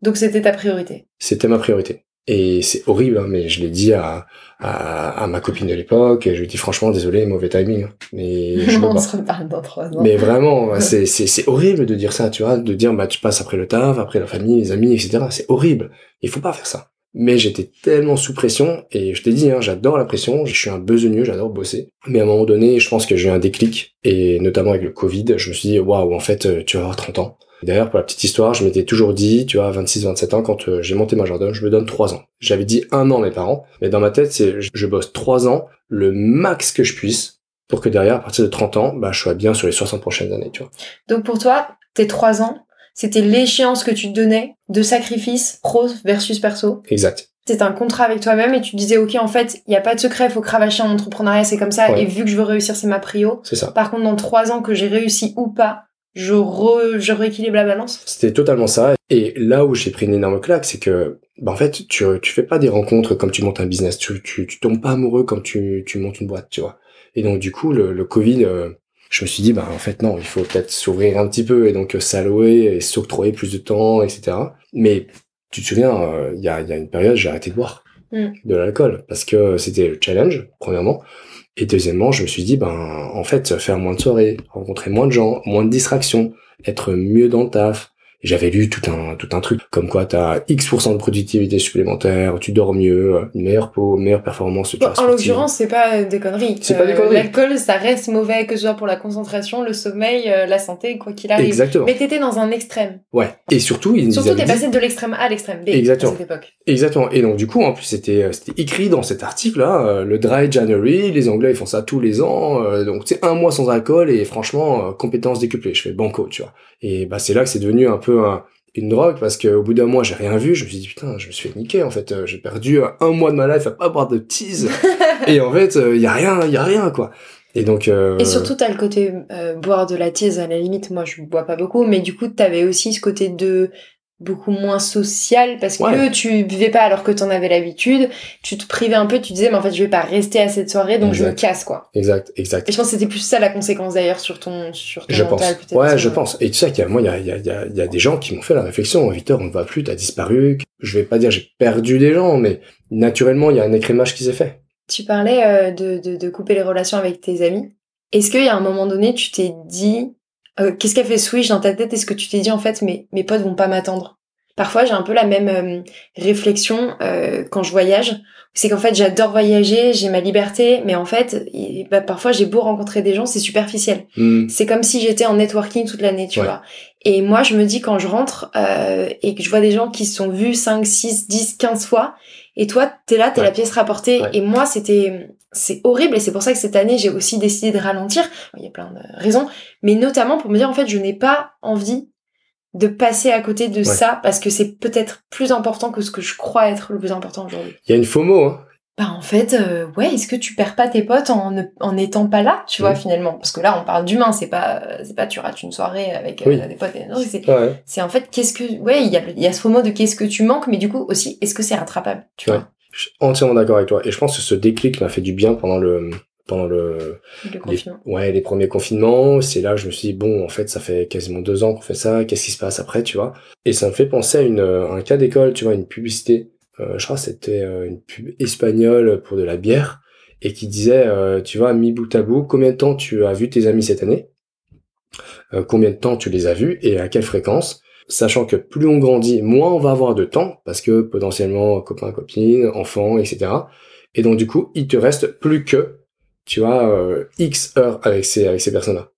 Donc c'était ta priorité? C'était ma priorité. Et c'est horrible, hein, mais je l'ai dit à, à, à, ma copine de l'époque, et je lui ai dit franchement, désolé, mauvais timing. Hein. Mais je On se reparle dans trois ans. Mais vraiment, c'est, c'est, c'est horrible de dire ça, tu vois, de dire bah tu passes après le taf, après la famille, les amis, etc. C'est horrible. Il faut pas faire ça. Mais j'étais tellement sous pression, et je t'ai dit, hein, j'adore la pression, je suis un besogneux, j'adore bosser. Mais à un moment donné, je pense que j'ai eu un déclic, et notamment avec le Covid, je me suis dit, waouh, en fait, tu vas avoir 30 ans D'ailleurs, pour la petite histoire, je m'étais toujours dit, tu vois, 26-27 ans, quand euh, j'ai monté ma jardin, je me donne 3 ans. J'avais dit un an à mes parents, mais dans ma tête, c'est je bosse 3 ans, le max que je puisse, pour que derrière, à partir de 30 ans, bah, je sois bien sur les 60 prochaines années, tu vois. Donc pour toi, tes 3 ans, c'était l'échéance que tu te donnais de sacrifice pro versus perso Exact. C'était un contrat avec toi-même et tu disais, OK, en fait, il n'y a pas de secret, il faut cravacher en entrepreneuriat, c'est comme ça, et vu que je veux réussir, c'est ma prio. C'est ça. Par contre, dans 3 ans que j'ai réussi ou pas, je, re, je rééquilibre la balance C'était totalement ça. Et là où j'ai pris une énorme claque, c'est que bah en fait, tu, tu fais pas des rencontres comme tu montes un business. Tu, tu, tu tombes pas amoureux comme tu, tu montes une boîte, tu vois. Et donc, du coup, le, le Covid, euh, je me suis dit, bah en fait, non, il faut peut-être s'ouvrir un petit peu et donc euh, s'allouer et s'octroyer plus de temps, etc. Mais tu te souviens, euh, il y, a, y a une période, j'ai arrêté de boire Mm. de l'alcool parce que c'était le challenge, premièrement. Et deuxièmement, je me suis dit, ben, en fait, faire moins de soirées, rencontrer moins de gens, moins de distractions, être mieux dans le taf. J'avais lu tout un, tout un truc, comme quoi t'as X% de productivité supplémentaire, tu dors mieux, euh, une meilleure peau, meilleure performance. Bon, en l'occurrence, c'est pas des conneries. C'est pas des conneries. L'alcool, ça reste mauvais, que ce soit pour la concentration, le sommeil, euh, la santé, quoi qu'il arrive. Exactement. Mais t'étais dans un extrême. Ouais. Et surtout, ils Surtout, t'es dit- passé de l'extrême à l'extrême B Exactement. à cette époque. Exactement. Et donc du coup, en plus, c'était euh, c'était écrit dans cet article-là, euh, le Dry January, les Anglais ils font ça tous les ans, euh, donc c'est un mois sans alcool et franchement, euh, compétences décuplées. Je fais banco, tu vois. Et bah c'est là que c'est devenu un peu un- une drogue parce qu'au bout d'un mois, j'ai rien vu. Je me suis dit putain, je me suis fait niquer en fait. Euh, J'ai perdu euh, un mois de ma life à pas boire de tease. et en fait, il y a rien, il y a rien quoi. Et donc. euh, Et surtout, t'as le côté euh, boire de la tease, à la limite, moi je bois pas beaucoup, mais du coup, t'avais aussi ce côté de beaucoup moins social parce que tu buvais pas alors que t'en avais l'habitude, tu te privais un peu, tu disais, mais en fait, je vais pas rester à cette soirée, donc je me casse, quoi. Exact, exact. Et je pense que c'était plus ça la conséquence d'ailleurs sur ton, sur ton Je pense. mental. Ouais, je pense. Et tu sais qu'il y a, moi, il y a, il y, a, il y, a, il y a des gens qui m'ont fait la réflexion. Victor, on ne va plus, t'as disparu. Je vais pas dire j'ai perdu des gens, mais naturellement, il y a un écrémage qui s'est fait. Tu parlais euh, de, de, de couper les relations avec tes amis. Est-ce qu'il y a un moment donné, tu t'es dit, euh, qu'est-ce qui a fait switch dans ta tête Est-ce que tu t'es dit, en fait, mes, mes potes vont pas m'attendre? Parfois, j'ai un peu la même euh, réflexion euh, quand je voyage. C'est qu'en fait, j'adore voyager, j'ai ma liberté, mais en fait, il- bah, parfois, j'ai beau rencontrer des gens, c'est superficiel. Hmm. C'est comme si j'étais en networking toute l'année, tu Ouais. vois. Et moi, je me dis quand je rentre euh, et que je vois des gens qui se sont vus 5, 6, 10, 15 fois, et toi, t'es là, t'es Ouais. la pièce rapportée. Ouais. Et moi, c'était, c'est horrible. Et c'est pour ça que cette année, j'ai aussi décidé de ralentir. Il y a plein de raisons. Mais notamment pour me dire, en fait, je n'ai pas envie de passer à côté de ça parce que c'est peut-être plus important que ce que je crois être le plus important aujourd'hui. Il y a une FOMO, hein. Bah en fait, euh, ouais, est-ce que tu perds pas tes potes en ne- en n'étant pas là, tu vois Mhm. finalement? Parce que là, on parle d'humain, c'est pas euh, c'est pas tu rates une soirée avec euh, Oui. des potes. et- c'est Ouais. c'est en fait qu'est-ce que ouais, il y a il y a ce mot de qu'est-ce que tu manques, mais du coup aussi est-ce que c'est rattrapable, tu Ouais. vois? Je suis entièrement d'accord avec toi. Et je pense que ce déclic m'a fait du bien pendant le, pendant le, Le les, ouais, les premiers confinements. C'est là que je me suis dit, bon, en fait, ça fait quasiment deux ans qu'on fait ça. Qu'est-ce qui se passe après, tu vois? Et ça me fait penser à une, à un cas d'école, tu vois, une publicité. Euh, je crois que c'était euh, une pub espagnole pour de la bière et qui disait, euh, tu vois, mi bout à bout, combien de temps tu as vu tes amis cette année? Euh, combien de temps tu les as vus et à quelle fréquence? Sachant que plus on grandit, moins on va avoir de temps, parce que potentiellement copains, copines, enfants, etc. Et donc du coup, il te reste plus que, tu vois, euh, X heures avec ces, avec ces personnes-là.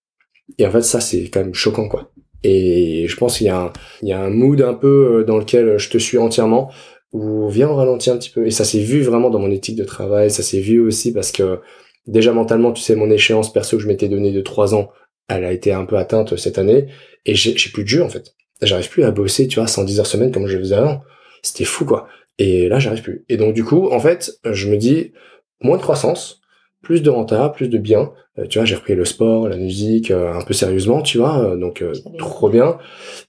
Et en fait, ça, c'est quand même choquant, quoi. Et je pense qu'il y a un, y a un mood un peu euh, dans lequel je te suis entièrement, où viens on ralentit un petit peu. Et ça s'est vu vraiment dans mon éthique de travail, ça s'est vu aussi parce que déjà mentalement, tu sais, mon échéance perso que je m'étais donnée de trois ans, elle a été un peu atteinte cette année, et j'ai plus de jeu, en fait. J'arrive plus à bosser, tu vois, 110 heures semaine comme je faisais avant. C'était fou, quoi. Et là, j'arrive plus. Et donc, du coup, en fait, je me dis, moins de croissance, plus de renta, plus de bien. Euh, tu vois, j'ai repris le sport, la musique, euh, un peu sérieusement, tu vois, euh, donc trop bien.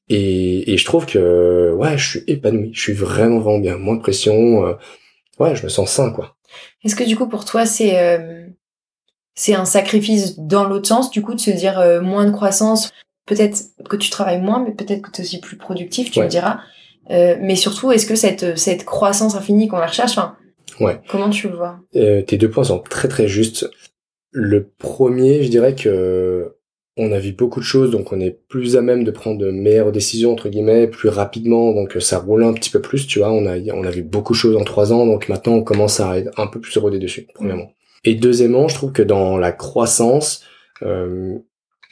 Et, et je trouve que, ouais, je suis épanoui. Je suis vraiment, vraiment bien. Moins de pression. ouais, je me sens sain, quoi. Est-ce que du coup pour toi c'est c'est un sacrifice dans l'autre sens du coup de se dire moins de croissance, peut-être que tu travailles moins, mais peut-être que tu es aussi plus productif, tu Ouais. me diras. Euh, mais surtout, est-ce que cette, cette croissance infinie qu'on la recherche, enfin, Ouais. comment tu le vois Euh, tes deux points sont très très justes. Le premier, je dirais que on a vu beaucoup de choses, donc on est plus à même de prendre de meilleures décisions entre guillemets plus rapidement, donc ça roule un petit peu plus, tu vois. On a on a vu beaucoup de choses en trois ans, donc maintenant on commence à être un peu plus rodé dessus. Premièrement. Et deuxièmement, je trouve que dans la croissance, euh,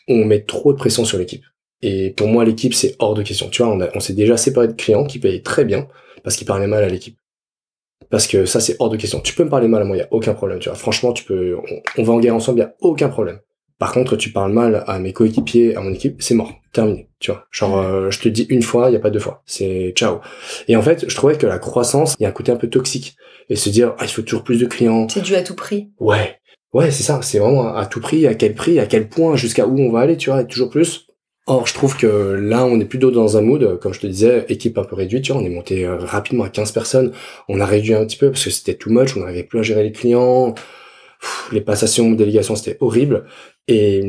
on met trop de pression sur l'équipe. Et pour moi, l'équipe c'est hors de question. Tu vois, on, a- on s'est déjà séparé de clients qui payaient très bien parce qu'ils parlaient mal à l'équipe. Parce que ça, c'est hors de question. Tu peux me parler mal à moi, il y a aucun problème, tu vois. Franchement, tu peux, on, on va en guerre ensemble, il y a aucun problème. Par contre, tu parles mal à mes coéquipiers, à mon équipe, c'est mort, terminé, tu vois. Genre, euh, je te dis une fois, il y a pas deux fois, c'est ciao. Et en fait, je trouvais que la croissance, il y a un côté un peu toxique. Et se dire, ah, il faut toujours plus de clients. C'est dû à tout prix. Ouais, ouais, c'est ça. C'est vraiment à tout prix, à quel prix, à quel point, jusqu'à où on va aller, tu vois, et toujours plus. Or, je trouve que là, on est plutôt dans un mood, comme je te disais, équipe un peu réduite, tu vois, on est monté euh, rapidement à 15 personnes, on a réduit un petit peu parce que c'était too much, on n'arrivait plus à gérer les clients, les passations, délégations, c'était horrible. Et,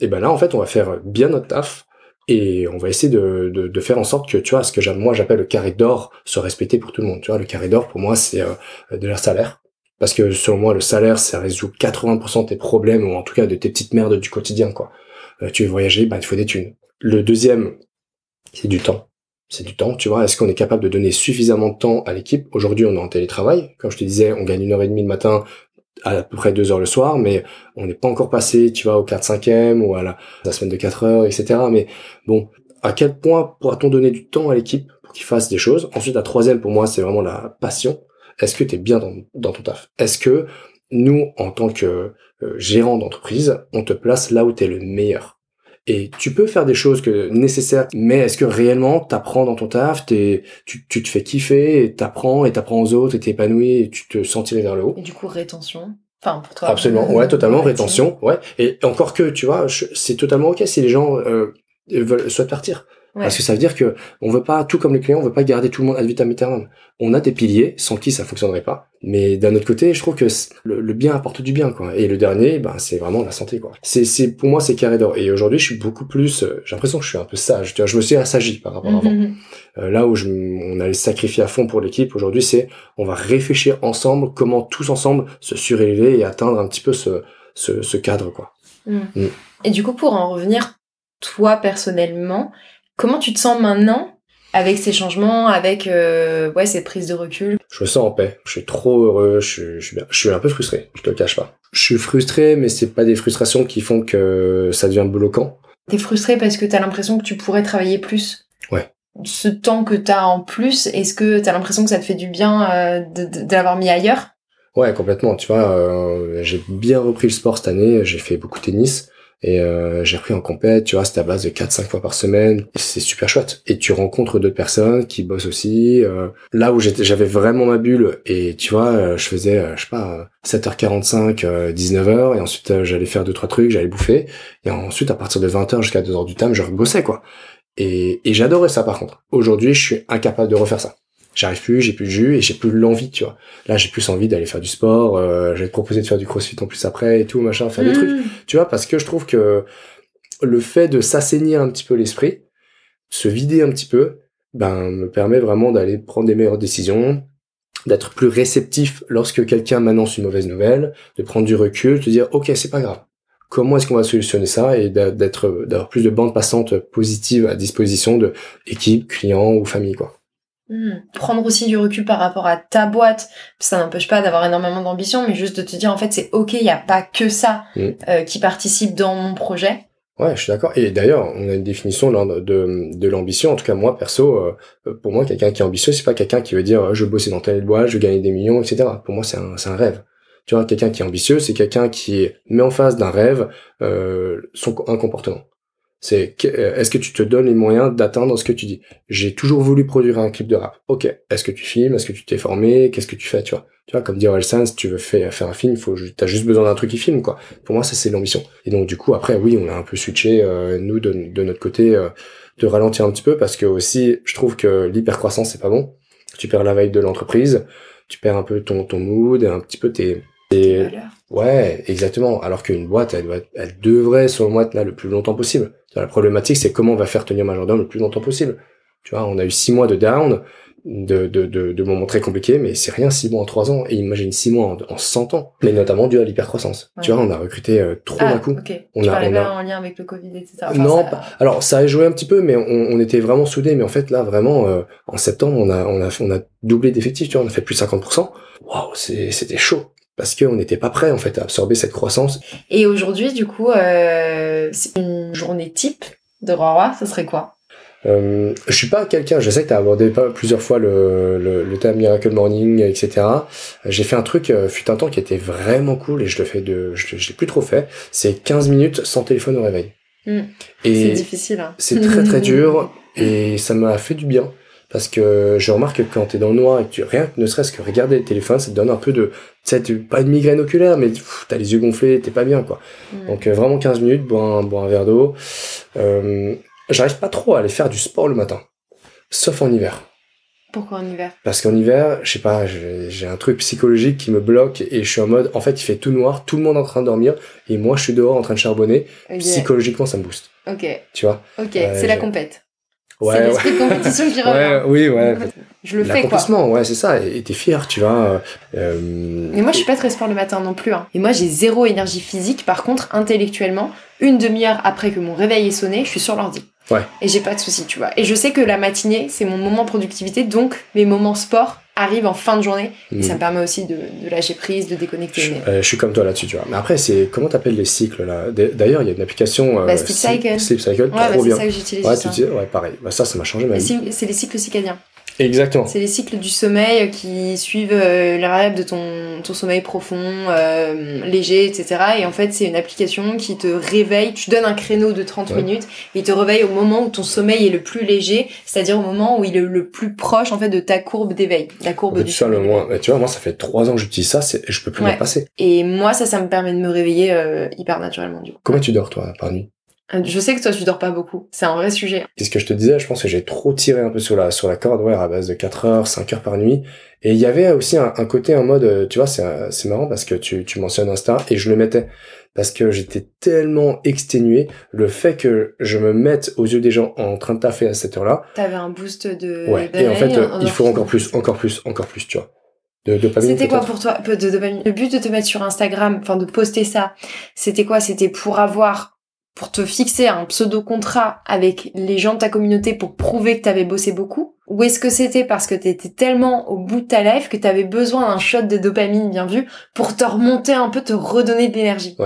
et ben là, en fait, on va faire bien notre taf et on va essayer de, de, de faire en sorte que, tu vois, ce que moi j'appelle le carré d'or soit respecté pour tout le monde. Tu vois, le carré d'or, pour moi, c'est euh, de leur salaire. Parce que selon moi, le salaire, ça résout 80% de tes problèmes, ou en tout cas de tes petites merdes du quotidien, quoi. Euh, tu veux voyager, bah, il faut des thunes. Le deuxième, c'est du temps. C'est du temps, tu vois. Est-ce qu'on est capable de donner suffisamment de temps à l'équipe? Aujourd'hui, on est en télétravail. Comme je te disais, on gagne une heure et demie le matin, à, peu près deux heures le soir, mais on n'est pas encore passé, tu vois, au 4-5e ou à la, la, semaine de 4 heures, etc. Mais bon, à quel point pourra-t-on donner du temps à l'équipe pour qu'il fasse des choses? Ensuite, la troisième, pour moi, c'est vraiment la passion. Est-ce que tu es bien dans, dans ton taf? Est-ce que nous, en tant que euh, gérant d'entreprise, on te place là où tu es le meilleur? Et tu peux faire des choses que nécessaires, mais est-ce que réellement t'apprends dans ton taf, tu, tu te fais kiffer, et t'apprends et t'apprends aux autres, et t'es épanoui, et tu te sens tirer vers le haut? Et du coup, rétention? Enfin, pour toi. Absolument, ouais, totalement, rétention, ouais. Et encore que, tu vois, c'est totalement ok si les gens euh, veulent souhaitent partir. Parce que ça veut dire que on veut pas tout comme les clients, on veut pas garder tout le monde ad vitam aeternam. On a des piliers sans qui ça fonctionnerait pas. Mais d'un autre côté, je trouve que le, bien apporte du bien quoi. Et le dernier, ben c'est vraiment la santé quoi. C'est c'est pour moi c'est carré d'or. Et aujourd'hui, je suis beaucoup plus. Euh, j'ai l'impression que je suis un peu sage. Tu vois, je me suis assagi par rapport à avant. Mm-hmm. Euh, là où je, on allait sacrifier à fond pour l'équipe, aujourd'hui, c'est on va réfléchir ensemble comment tous ensemble se surélever et atteindre un petit peu ce ce, ce cadre quoi. Mm. Mm. Et du coup, pour en revenir, toi personnellement, Comment tu te sens maintenant avec ces changements, avec euh, ouais cette prise de recul? Je me sens en paix. Je suis trop heureux. Je, suis bien. Je suis un peu frustré. Je te le cache pas. Je suis frustré, mais c'est pas des frustrations qui font que ça devient bloquant. T'es frustré parce que t'as l'impression que tu pourrais travailler plus? Ouais. Ce temps que t'as en plus, est-ce que t'as l'impression que ça te fait du bien euh, de, l'avoir mis ailleurs? Ouais, complètement. Tu vois, euh, j'ai bien repris le sport cette année. J'ai fait beaucoup de tennis. Et euh, j'ai repris en compète, tu vois, c'était à base de 4-5 fois par semaine. C'est super chouette. Et tu rencontres d'autres personnes qui bossent aussi. Euh, là où j'avais vraiment ma bulle, et tu vois, euh, je faisais, je sais pas, 7h45, 19h, et ensuite j'allais faire deux trois trucs, j'allais bouffer. Et ensuite, à partir de 20h jusqu'à 2h du temps, je bossais, quoi. Et, et j'adorais ça, par contre. Aujourd'hui, je suis incapable de refaire ça j'arrive plus, j'ai plus le jus et j'ai plus l'envie, tu vois. Là, j'ai plus envie d'aller faire du sport, euh, j'ai proposé de faire du crossfit en plus après et tout, machin, faire des mmh. trucs, tu vois, parce que je trouve que le fait de s'assainir un petit peu l'esprit, se vider un petit peu, ben, me permet vraiment d'aller prendre des meilleures décisions, d'être plus réceptif lorsque quelqu'un m'annonce une mauvaise nouvelle, de prendre du recul, de dire, ok, c'est pas grave. Comment est-ce qu'on va solutionner ça et d'être, d'avoir plus de bandes passantes positives à disposition de équipe, clients ou famille, quoi. Hmm. Prendre aussi du recul par rapport à ta boîte, ça n'empêche pas d'avoir énormément d'ambition, mais juste de te dire en fait c'est ok, il n'y a pas que ça hmm. euh, qui participe dans mon projet. Ouais, je suis d'accord. Et d'ailleurs, on a une définition de, de, l'ambition. En tout cas, moi, perso, euh, pour moi, quelqu'un qui est ambitieux, c'est pas quelqu'un qui veut dire je veux bosser dans telle boîte, je veux gagner des millions, etc. Pour moi, c'est un, un rêve. Tu vois, quelqu'un qui est ambitieux, c'est quelqu'un qui met en face d'un rêve euh, son un comportement. C'est euh, est-ce que tu te donnes les moyens d'atteindre ce que tu dis? J'ai toujours voulu produire un clip de rap. Ok. Est-ce que tu filmes? Est-ce que tu t'es formé? Qu'est-ce que tu fais Tu vois? Tu vois comme dit Orelsan, si tu veux faire, faire un film, faut t'as juste besoin d'un truc qui filme quoi. Pour moi, ça c'est l'ambition. Et donc du coup après, oui, on a un peu switché euh, nous de, de, notre côté euh, de ralentir un petit peu parce que aussi, je trouve que l'hypercroissance c'est pas bon. Tu perds la veille de l'entreprise, tu perds un peu ton ton mood, un petit peu tes Ouais, exactement. Alors qu'une boîte, elle, doit, elle devrait, selon moi, être là le plus longtemps possible. La problématique, c'est comment on va faire tenir Majordome le plus longtemps possible. Tu vois, on a eu six mois de down, de, de, de, de moments très compliqués, mais c'est rien six mois en trois ans. Et imagine six mois en, en 100 ans. Mais notamment dû à l'hypercroissance. Tu vois, on a recruté euh, trop ah, d'un coup. On tu a, on a... en lien avec le Covid, etc. non, alors ça a joué un petit peu, mais on, on était vraiment soudés. Mais en fait, là, vraiment, euh, en septembre, on a, on a, on a doublé d'effectifs. Tu vois, on a fait plus de 50%. Waouh, c'était chaud parce qu'on n'était pas prêt en fait à absorber cette croissance. Et aujourd'hui, du coup, euh, c'est une journée type de Roi ça serait quoi? Euh, je suis pas quelqu'un, je sais que tu as abordé pas plusieurs fois le, le, le thème Miracle Morning, etc. J'ai fait un truc, euh, fut un temps qui était vraiment cool et je le fais de, je, l'ai plus trop fait. C'est 15 minutes sans téléphone au réveil. Hmm. c'est difficile. Hein. C'est très très dur et ça m'a fait du bien parce que je remarque que quand t'es dans le noir et que tu rien ne serait-ce que regarder le téléphone ça te donne un peu de tu pas de migraine oculaire mais t'as les yeux gonflés t'es pas bien quoi donc euh, vraiment 15 minutes boire un, verre d'eau euh, j'arrive pas trop à aller faire du sport le matin. Sauf en hiver. Pourquoi en hiver? Parce qu'en hiver, je sais pas, j'ai un truc psychologique qui me bloque et je suis en mode, en fait, il fait tout noir, tout le monde est en train de dormir et moi, je suis dehors en train de charbonner. Psychologiquement, ça me booste. ok, Tu vois? Ok, Ouais, c'est la compète. C'est Ouais, ouais. l'esprit de compétition qui Ouais, revient. oui, ouais. Je le fais quoi. Ouais, c'est ça. Et et t'es fier, tu vois. euh, Mais moi, je suis pas très sport le matin non plus. Hein. Et moi, j'ai zéro énergie physique. Par contre, intellectuellement, une demi-heure après que mon réveil est sonné, je suis sur l'ordi. Ouais. Et j'ai pas de soucis, tu vois. Et je sais que la matinée, c'est mon moment productivité, donc mes moments sport arrivent en fin de journée. Et ça me permet aussi de, de lâcher prise, de déconnecter. Je, euh, je suis comme toi là-dessus, tu vois. Mais après, c'est comment t'appelles les cycles là? D'ailleurs, il y a une application. euh, Bah, Sleep Cycle. Sleep Cycle, Ouais, bah, c'est ça que j'utilise. Ouais, dis, ouais, pareil. Bah, ça, ça m'a changé ma vie. c'est les cycles circadiens. Exactement. C'est les cycles du sommeil qui suivent euh, les rêves de ton, ton sommeil profond, euh, léger, etc. Et en fait, c'est une application qui te réveille. Tu donnes un créneau de 30 Ouais. minutes et il te réveille au moment où ton sommeil est le plus léger, c'est-à-dire au moment où il est le plus proche en fait de ta courbe d'éveil, la courbe Mais du tu vois, le moins, tu vois, moi, ça fait trois ans que j'utilise ça, c'est, je peux plus Ouais. m'en passer. Et moi, ça, ça me permet de me réveiller euh, hyper naturellement du coup. Comment tu dors, toi, par nuit? Je sais que toi, tu dors pas beaucoup. C'est un vrai sujet. C'est ce que je te disais, je pense que j'ai trop tiré un peu sur la, sur la corde, ouais, à base de 4 heures, 5 heures par nuit. Et il y avait aussi un, un côté en mode, euh, tu vois, c'est, euh, c'est marrant parce que tu, tu mentionnes Insta et je le mettais. Parce que j'étais tellement exténué, le fait que je me mette aux yeux des gens en train de taffer à cette heure-là, T'avais un boost de. ouais. Et en fait, il faut encore plus, encore plus, encore plus, tu vois. De dopamine. C'était quoi pour toi de Le but de te mettre sur Instagram, enfin de poster ça, c'était quoi? C'était pour avoir, pour te fixer un pseudo contrat avec les gens de ta communauté pour prouver que t'avais bossé beaucoup? Ou est-ce que c'était parce que t'étais tellement au bout de ta life que t'avais besoin d'un shot de dopamine bien vu pour te remonter un peu, te redonner de l'énergie?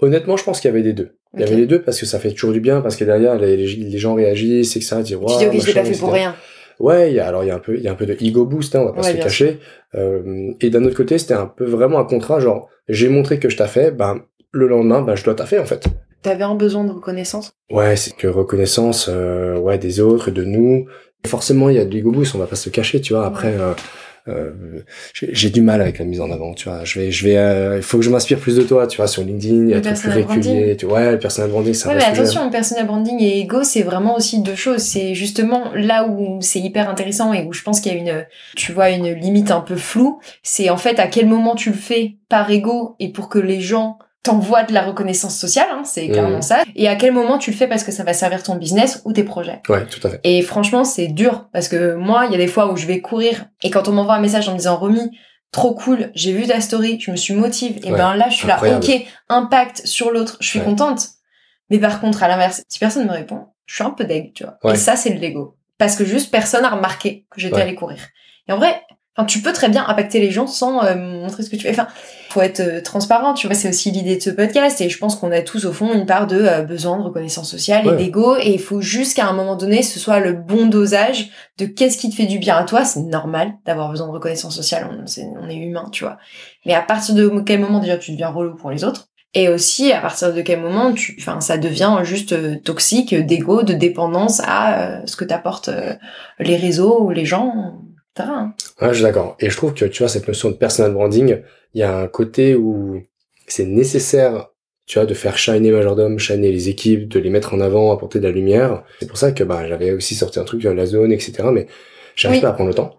Honnêtement, je pense qu'il y avait les deux. Il y avait les deux parce que ça fait toujours du bien, parce que derrière, les, gens réagissent, etc. Ils disent, Tu Waouh, dis ok, je l'ai machin, pas fait pour rien. Ouais, il y a, alors il y a un peu, il y a un peu de ego boost, hein, on va pas Ouais, se le cacher. Euh, et d'un autre côté, c'était un peu vraiment un contrat, genre, j'ai montré que je taffais, ben, le lendemain, ben, je dois taffer, en fait. T'avais un besoin de reconnaissance? Ouais, c'est que reconnaissance, euh, ouais, des autres, de nous. Forcément, il y a du ego boost, on va pas se le cacher, tu vois. Après, euh, euh, j'ai du mal avec la mise en avant, tu vois. Je vais, je vais, euh, il faut que je m'inspire plus de toi, tu vois, sur LinkedIn, il y a Le des trucs plus réguliers, tu vois. Ouais, le personal branding, un Ouais, mais attention, personal branding et ego, c'est vraiment aussi deux choses. C'est justement là où c'est hyper intéressant et où je pense qu'il y a une, tu vois, une limite un peu floue. C'est en fait à quel moment tu le fais par ego et pour que les gens t'envoient de la reconnaissance sociale, hein, c'est carrément Mhm. ça. Et à quel moment tu le fais parce que ça va servir ton business ou tes projets? Ouais, tout à fait. Et franchement, c'est dur parce que moi, il y a des fois où je vais courir et quand on m'envoie un message en me disant Romy, trop cool, j'ai vu ta story, je me suis motive. Et Ouais, ben là, je suis incroyable. là, ok, impact sur l'autre, je suis Ouais. contente. Mais par contre, à l'inverse, si personne me répond, je suis un peu deg, tu vois. Ouais. Et ça, c'est le Lego. Parce que juste personne a remarqué que j'étais allée courir. Et en vrai, enfin, tu peux très bien impacter les gens sans euh, montrer ce que tu fais. Enfin, faut être euh, transparent, tu vois, c'est aussi l'idée de ce podcast. Et je pense qu'on a tous, au fond, une part de euh, besoin de reconnaissance sociale et Ouais. d'ego. Et il faut juste qu'à un moment donné, ce soit le bon dosage de qu'est-ce qui te fait du bien à toi. C'est normal d'avoir besoin de reconnaissance sociale. On, est humain, tu vois. Mais à partir de quel moment, déjà, tu deviens relou pour les autres et aussi, à partir de quel moment, tu, enfin, ça devient juste euh, toxique, d'ego, de dépendance à euh, ce que t'apportent euh, les réseaux ou les gens, etc. hein. Ouais, je suis d'accord. Et je trouve que, tu vois, cette notion de personal branding, il y a un côté où c'est nécessaire, tu vois, de faire shiner Majordome, shiner les équipes, de les mettre en avant, apporter de la lumière. C'est pour ça que, bah, j'avais aussi sorti un truc sur la zone, etc. Mais j'arrive Oui. pas à prendre le temps.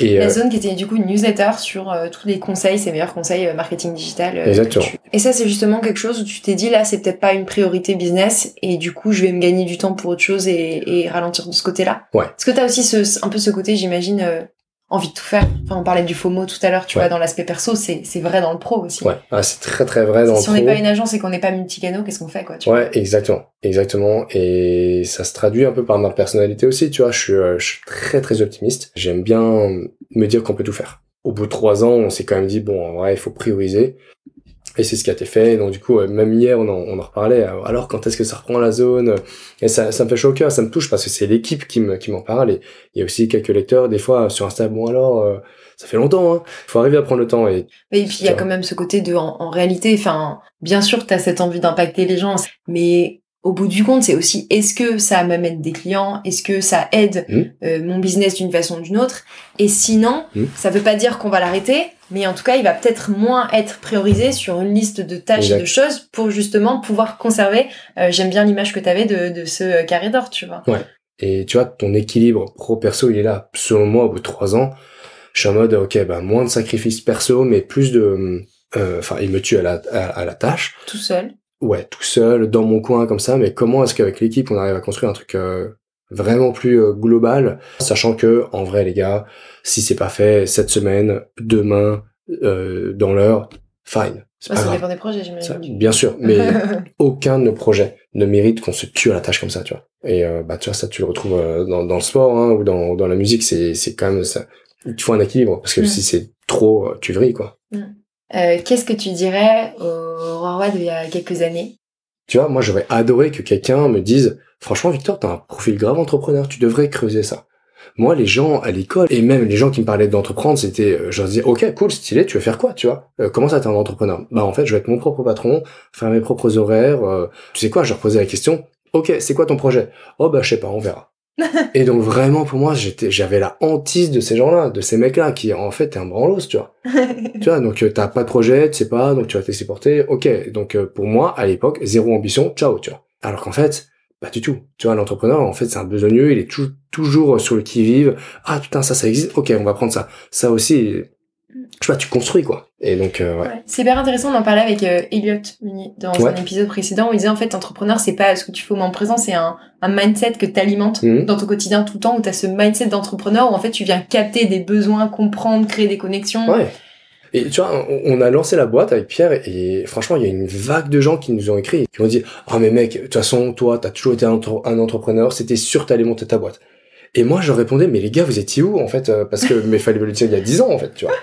Et, La euh, zone qui était du coup une newsletter sur euh, tous les conseils, ses meilleurs conseils euh, marketing digital. Exactement. tu- Et ça, c'est justement quelque chose où tu t'es dit là, c'est peut-être pas une priorité business et du coup, je vais me gagner du temps pour autre chose et, et ralentir de ce côté-là. Ouais. Est-ce que t'as aussi ce, un peu ce côté, j'imagine, envie de tout faire Enfin, on parlait du FOMO tout à l'heure, tu Ouais. vois, dans l'aspect perso, c'est c'est vrai dans le pro aussi. ouais, ah, c'est très très vrai dans le si on n'est pro. pas une agence et qu'on n'est pas multicano, qu'est-ce qu'on fait, quoi tu vois? Ouais, exactement, exactement. Et ça se traduit un peu par ma personnalité aussi, tu vois. Je suis, euh, je suis très très optimiste. J'aime bien me dire qu'on peut tout faire. Au bout de trois ans, on s'est quand même dit bon, en vrai, il faut prioriser. Et c'est ce qui a été fait. Donc du coup, même hier, on en, on en reparlait. Alors, quand est-ce que ça reprend la zone? Et ça, ça me fait chaud au cœur, ça me touche parce que c'est l'équipe qui me, qui m'en parle. Et il y a aussi quelques lecteurs, des fois sur Insta. Bon alors, euh, ça fait longtemps. Hein. Faut arriver à prendre le temps. Et Et puis il y a quand même ce côté de, en, en réalité, enfin, bien sûr, t'as cette envie d'impacter les gens, mais au bout du compte, c'est aussi est-ce que ça m'amène des clients, est-ce que ça aide Mm. euh, mon business d'une façon ou d'une autre, et sinon, Mm. ça veut pas dire qu'on va l'arrêter, mais en tout cas, il va peut-être moins être priorisé sur une liste de tâches et de choses pour justement pouvoir conserver. Euh, j'aime bien l'image que tu avais de, de ce carré d'or, tu vois. Ouais. Et tu vois, ton équilibre pro-perso, il est là. Selon moi, au bout de trois ans, je suis en mode, ok, bah, moins de sacrifices perso, mais plus de, euh, enfin, il me tue à la, à, la tâche. Tout seul. Ouais, tout seul, dans mon coin, comme ça, mais comment est-ce qu'avec l'équipe, on arrive à construire un truc euh, vraiment plus euh, global, sachant que, en vrai, les gars, si c'est pas fait cette semaine, demain, dans l'heure, fine. ça dépend des projets, j'imagine. Bien sûr, mais aucun de nos projets ne mérite qu'on se tue à la tâche comme ça, tu vois. Et bah tu vois, ça tu le retrouves dans, dans le sport hein, ou dans, dans la musique, c'est c'est quand même ça. Il faut un équilibre parce que mm. si c'est trop, tu vrilles quoi. Mm. Euh, qu'est-ce que tu dirais au roi d'il y a quelques années? Tu vois, moi j'aurais adoré que quelqu'un me dise, franchement Victor, t'as un profil grave entrepreneur, tu devrais creuser ça. Moi, les gens à l'école et même les gens qui me parlaient d'entreprendre, c'était, euh, je leur disais, ok, cool, stylé, tu veux faire quoi, tu vois? Euh, Comment ça, t'es un entrepreneur? Bah en fait, je vais être mon propre patron, faire mes propres horaires. tu sais quoi? Je leur posais la question, ok, c'est quoi ton projet? Oh bah je sais pas, on verra. Et donc vraiment pour moi j'étais j'avais la hantise de ces gens-là de ces mecs-là qui en fait t'es un branlos tu vois. Tu vois donc euh, t'as pas de projet tu sais pas donc tu vas te laisser porter ok. Donc euh, pour moi à l'époque zéro ambition ciao tu vois. Alors qu'en fait pas du tout tu vois l'entrepreneur en fait c'est un besogneux il est toujours sur le qui vive ah putain ça ça existe ok on va prendre ça ça aussi je sais pas, tu construis quoi. Et donc, euh, ouais. C'est hyper intéressant d'en parler avec euh, Elliot dans un épisode précédent où il disait en fait, entrepreneur, c'est pas ce que tu fais au moment présent, c'est un, un mindset que tu alimentes mhm. dans ton quotidien tout le temps où tu as ce mindset d'entrepreneur où en fait tu viens capter des besoins, comprendre, créer des connexions. Ouais. Et tu vois, on a lancé la boîte avec Pierre et franchement, il y a une vague de gens qui nous ont écrit, qui m'ont dit, ah oh, mais mec, de toute façon, toi, t'as toujours été un, un entrepreneur, c'était sûr t'allais monter ta boîte. Et moi, je répondais, mais les gars, vous étiez où, en fait, euh, parce que, mais fallait me le dire il y a 10 ans, en fait, tu vois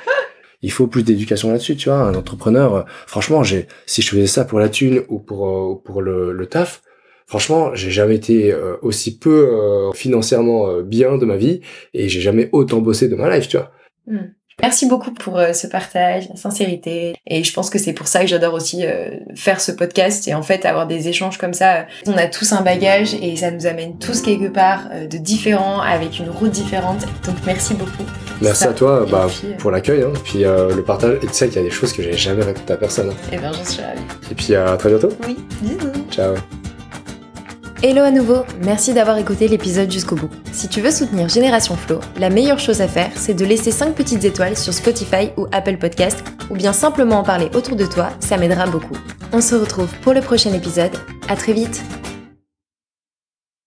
il faut plus d'éducation là-dessus, tu vois. Un entrepreneur, euh, franchement, j'ai, si je faisais ça pour la thune ou pour euh, pour le, le taf, franchement, j'ai jamais été euh, aussi peu financièrement bien de ma vie et j'ai jamais autant bossé de ma life, tu vois. Hmm. Merci beaucoup pour ce partage, la sincérité. Et je pense que c'est pour ça que j'adore aussi faire ce podcast et en fait avoir des échanges comme ça. On a tous un bagage et ça nous amène tous quelque part de différents avec une route différente. Donc merci beaucoup. Merci à toi bah, puis, euh, pour l'accueil, hein. puis euh, le partage. Et tu sais qu'il y a des choses que j'ai jamais racontées à personne. Hein. Et eh bien, j'en suis ravie. Et puis à très bientôt. Oui, bisous. Ciao. Hello à nouveau, merci d'avoir écouté l'épisode jusqu'au bout. Si tu veux soutenir Génération Flow, la meilleure chose à faire, c'est de laisser 5 petites étoiles sur Spotify ou Apple Podcast, ou bien simplement en parler autour de toi, ça m'aidera beaucoup. On se retrouve pour le prochain épisode, à très vite